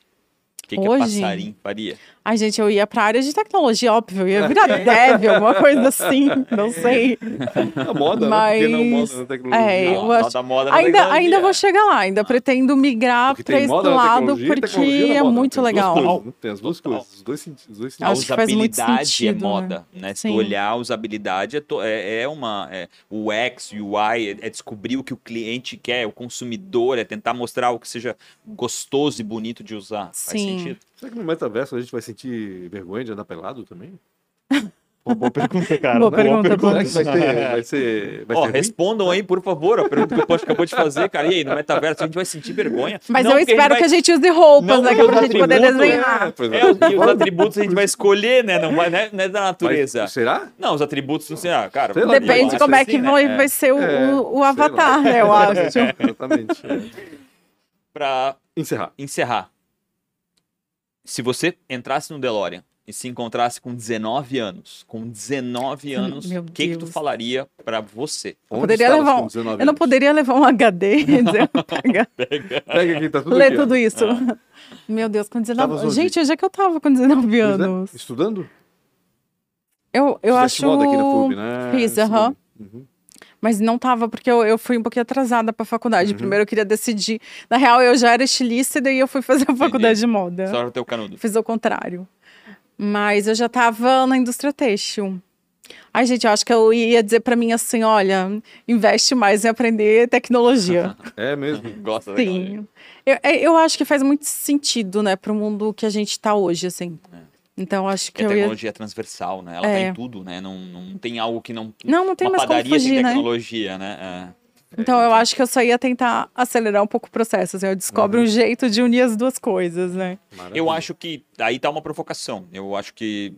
Speaker 2: o que, que a passarinho faria?
Speaker 3: Ai, gente, eu ia pra área de tecnologia, óbvio. Eu ia virar dev, alguma coisa assim, não sei.
Speaker 1: A moda, né? Porque não
Speaker 3: Mas-
Speaker 1: moda na tecnologia.
Speaker 3: é, eu
Speaker 2: Não,
Speaker 3: acho-
Speaker 2: da moda na
Speaker 3: Ainda,
Speaker 2: tecnologia.
Speaker 3: ainda vou chegar lá, ainda pretendo migrar
Speaker 1: Porque
Speaker 3: pra
Speaker 1: tem
Speaker 3: esse lado, porque é
Speaker 1: moda.
Speaker 3: muito legal.
Speaker 1: coisas, né? Tem as duas coisas, os dois, senti- os dois
Speaker 2: A
Speaker 1: sentidos.
Speaker 3: Acho que faz muito
Speaker 2: usabilidade
Speaker 3: sentido,
Speaker 2: é
Speaker 3: né?
Speaker 2: moda, né? Se tu
Speaker 3: Sim.
Speaker 2: olhar a usabilidade, é, to- é, é uma. é- o X, o UI, é, é descobrir o que o cliente quer, o consumidor, é tentar mostrar algo que seja gostoso e bonito de usar. Faz
Speaker 3: Sim.
Speaker 2: sentido?
Speaker 1: Será que no metaverso a gente vai sentir vergonha de andar pelado também?
Speaker 2: Boa pergunta, cara.
Speaker 3: Boa pergunta, boa
Speaker 1: Será que vai ser. Vai vai
Speaker 2: respondam aí, por favor, a pergunta que o Post acabou de fazer, cara. E aí, no metaverso a gente vai sentir vergonha?
Speaker 3: Mas
Speaker 2: Não,
Speaker 3: eu espero
Speaker 2: vai-
Speaker 3: que a gente use roupas,
Speaker 2: Não,
Speaker 3: né? Que é pra gente poder desenhar.
Speaker 1: É, é.
Speaker 2: É, os- e os atributos a gente vai escolher, né? Não, vai, não é- não é da natureza.
Speaker 1: Vai- será?
Speaker 2: Não, os atributos não sei, ah, cara.
Speaker 1: Sei
Speaker 3: Depende de como é
Speaker 2: assim,
Speaker 3: que
Speaker 2: né?
Speaker 3: vai,
Speaker 2: É.
Speaker 3: vai ser o,
Speaker 1: É,
Speaker 3: o- avatar, né? Eu acho.
Speaker 1: Exatamente. é.
Speaker 2: Pra
Speaker 1: Encerrar.
Speaker 2: encerrar, se você entrasse no DeLorean e se encontrasse com 19 anos, com 19 anos, o que, que tu falaria pra você?
Speaker 1: Onde
Speaker 3: poderia levar
Speaker 1: com
Speaker 3: um-
Speaker 1: 19
Speaker 3: Eu não
Speaker 1: anos?
Speaker 3: poderia levar um HD e dizer, pega,
Speaker 1: Pega aqui, tá tudo
Speaker 3: ler
Speaker 1: aqui,
Speaker 3: tudo isso. Meu Deus, com 19
Speaker 1: Estavas onde?
Speaker 3: Gente, onde é que eu tava com 19
Speaker 1: Pois é,
Speaker 3: anos?
Speaker 1: Estudando?
Speaker 3: Eu, eu
Speaker 1: Fizeste
Speaker 3: acho.
Speaker 1: moda aqui na FUB, né?
Speaker 3: Fiz, aham.
Speaker 1: Uhum.
Speaker 3: Mas não tava, porque eu, eu fui um pouquinho atrasada pra faculdade.
Speaker 1: Uhum.
Speaker 3: Primeiro eu queria decidir. Na real, eu já era estilista e daí eu fui fazer a faculdade de moda.
Speaker 2: Só o teu canudo.
Speaker 3: Fiz o contrário. Mas eu já tava na indústria têxtil. Ai, gente, eu acho que eu ia dizer pra mim assim: olha, investe mais em aprender tecnologia.
Speaker 1: É mesmo.
Speaker 2: Gosta daquela
Speaker 3: Sim. Eu, é, eu acho que faz muito sentido, né, pro mundo que a gente tá hoje, assim. Então, acho que ia.
Speaker 2: tecnologia é transversal, né? Ela
Speaker 3: É.
Speaker 2: tá em tudo, né? Não, não tem algo que não.
Speaker 3: Não, não tem
Speaker 2: Uma
Speaker 3: mais como
Speaker 2: padaria
Speaker 3: fugir,
Speaker 2: tem
Speaker 3: né?
Speaker 2: tecnologia, né?
Speaker 3: Então, eu acho que eu só ia tentar acelerar um pouco o processo. Assim, eu descobro um jeito de unir as duas coisas, né?
Speaker 2: É.
Speaker 1: Maravilha.
Speaker 2: Eu acho que aí tá uma provocação. Eu acho que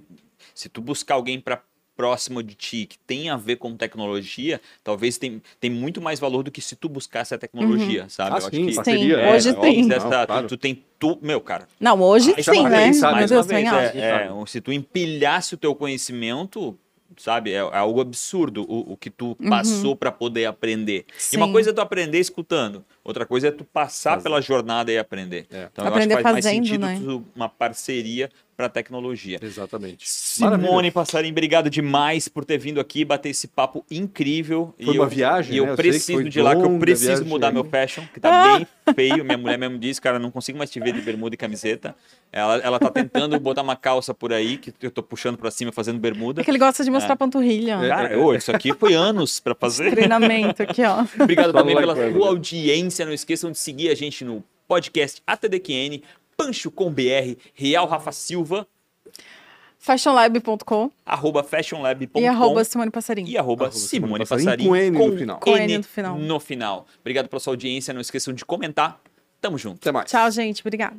Speaker 2: se tu buscar alguém para próximo de ti que tem a ver com tecnologia, talvez tem, tem muito mais valor do que se tu buscasse a tecnologia, sabe?
Speaker 1: Ah,
Speaker 2: eu acho
Speaker 1: sim,
Speaker 2: que
Speaker 1: parceria.
Speaker 3: Sim,
Speaker 1: né?
Speaker 3: hoje
Speaker 1: Óbvio,
Speaker 3: sim.
Speaker 2: Dessa-
Speaker 1: não,
Speaker 2: tu-
Speaker 1: claro.
Speaker 2: tu, tem tu, meu cara.
Speaker 3: Não, hoje
Speaker 1: Aí
Speaker 3: sim, né?
Speaker 1: sabe,
Speaker 3: Meu
Speaker 1: mais
Speaker 3: Deus,
Speaker 1: uma vez,
Speaker 2: é, é, se tu empilhasse o teu conhecimento, sabe, é, é algo absurdo o, o que tu passou para poder aprender. E uma
Speaker 3: Sim.
Speaker 2: coisa é tu aprender escutando, outra coisa é tu passar
Speaker 1: Fazer.
Speaker 2: pela jornada e aprender.
Speaker 1: É.
Speaker 2: Então
Speaker 3: Aprender
Speaker 2: eu acho que faz
Speaker 3: fazendo,
Speaker 2: mais sentido
Speaker 3: né?
Speaker 2: tu- uma parceria para tecnologia.
Speaker 1: Exatamente.
Speaker 2: Simone
Speaker 1: Maravilha.
Speaker 2: Passarim, obrigado demais por ter vindo aqui, bater esse papo incrível.
Speaker 1: Foi
Speaker 2: e
Speaker 1: uma
Speaker 2: eu,
Speaker 1: viagem,
Speaker 2: E eu
Speaker 1: né? Eu
Speaker 2: preciso de lá, que eu preciso
Speaker 1: viagem.
Speaker 2: mudar meu fashion, que tá
Speaker 3: Ah!
Speaker 2: bem feio. Minha mulher mesmo disse, cara, não consigo mais te ver de bermuda e camiseta. Ela, ela tá tentando botar uma calça por aí, que eu tô puxando pra cima, fazendo bermuda.
Speaker 3: É que ele gosta de mostrar
Speaker 2: É.
Speaker 3: panturrilha.
Speaker 2: Cara, ô, isso aqui foi anos pra fazer.
Speaker 3: Treinamento aqui, ó.
Speaker 2: Obrigado
Speaker 1: Fala
Speaker 2: também
Speaker 1: lá,
Speaker 2: pela sua audiência. Não esqueçam de seguir a gente no podcast ATDQN, Pancho com BR, Real Rafa Silva,
Speaker 3: fashionlab.com
Speaker 2: arroba fashionlab.com
Speaker 3: e arroba Simone Passarinho.
Speaker 2: e arroba
Speaker 1: Arroba
Speaker 2: Simone
Speaker 1: Simone
Speaker 2: Passarinho
Speaker 1: com N no final.
Speaker 3: Com N no final.
Speaker 2: no final. Obrigado pela sua audiência. Não esqueçam de comentar. Tamo junto.
Speaker 1: Até mais.
Speaker 3: Tchau, gente. Obrigada.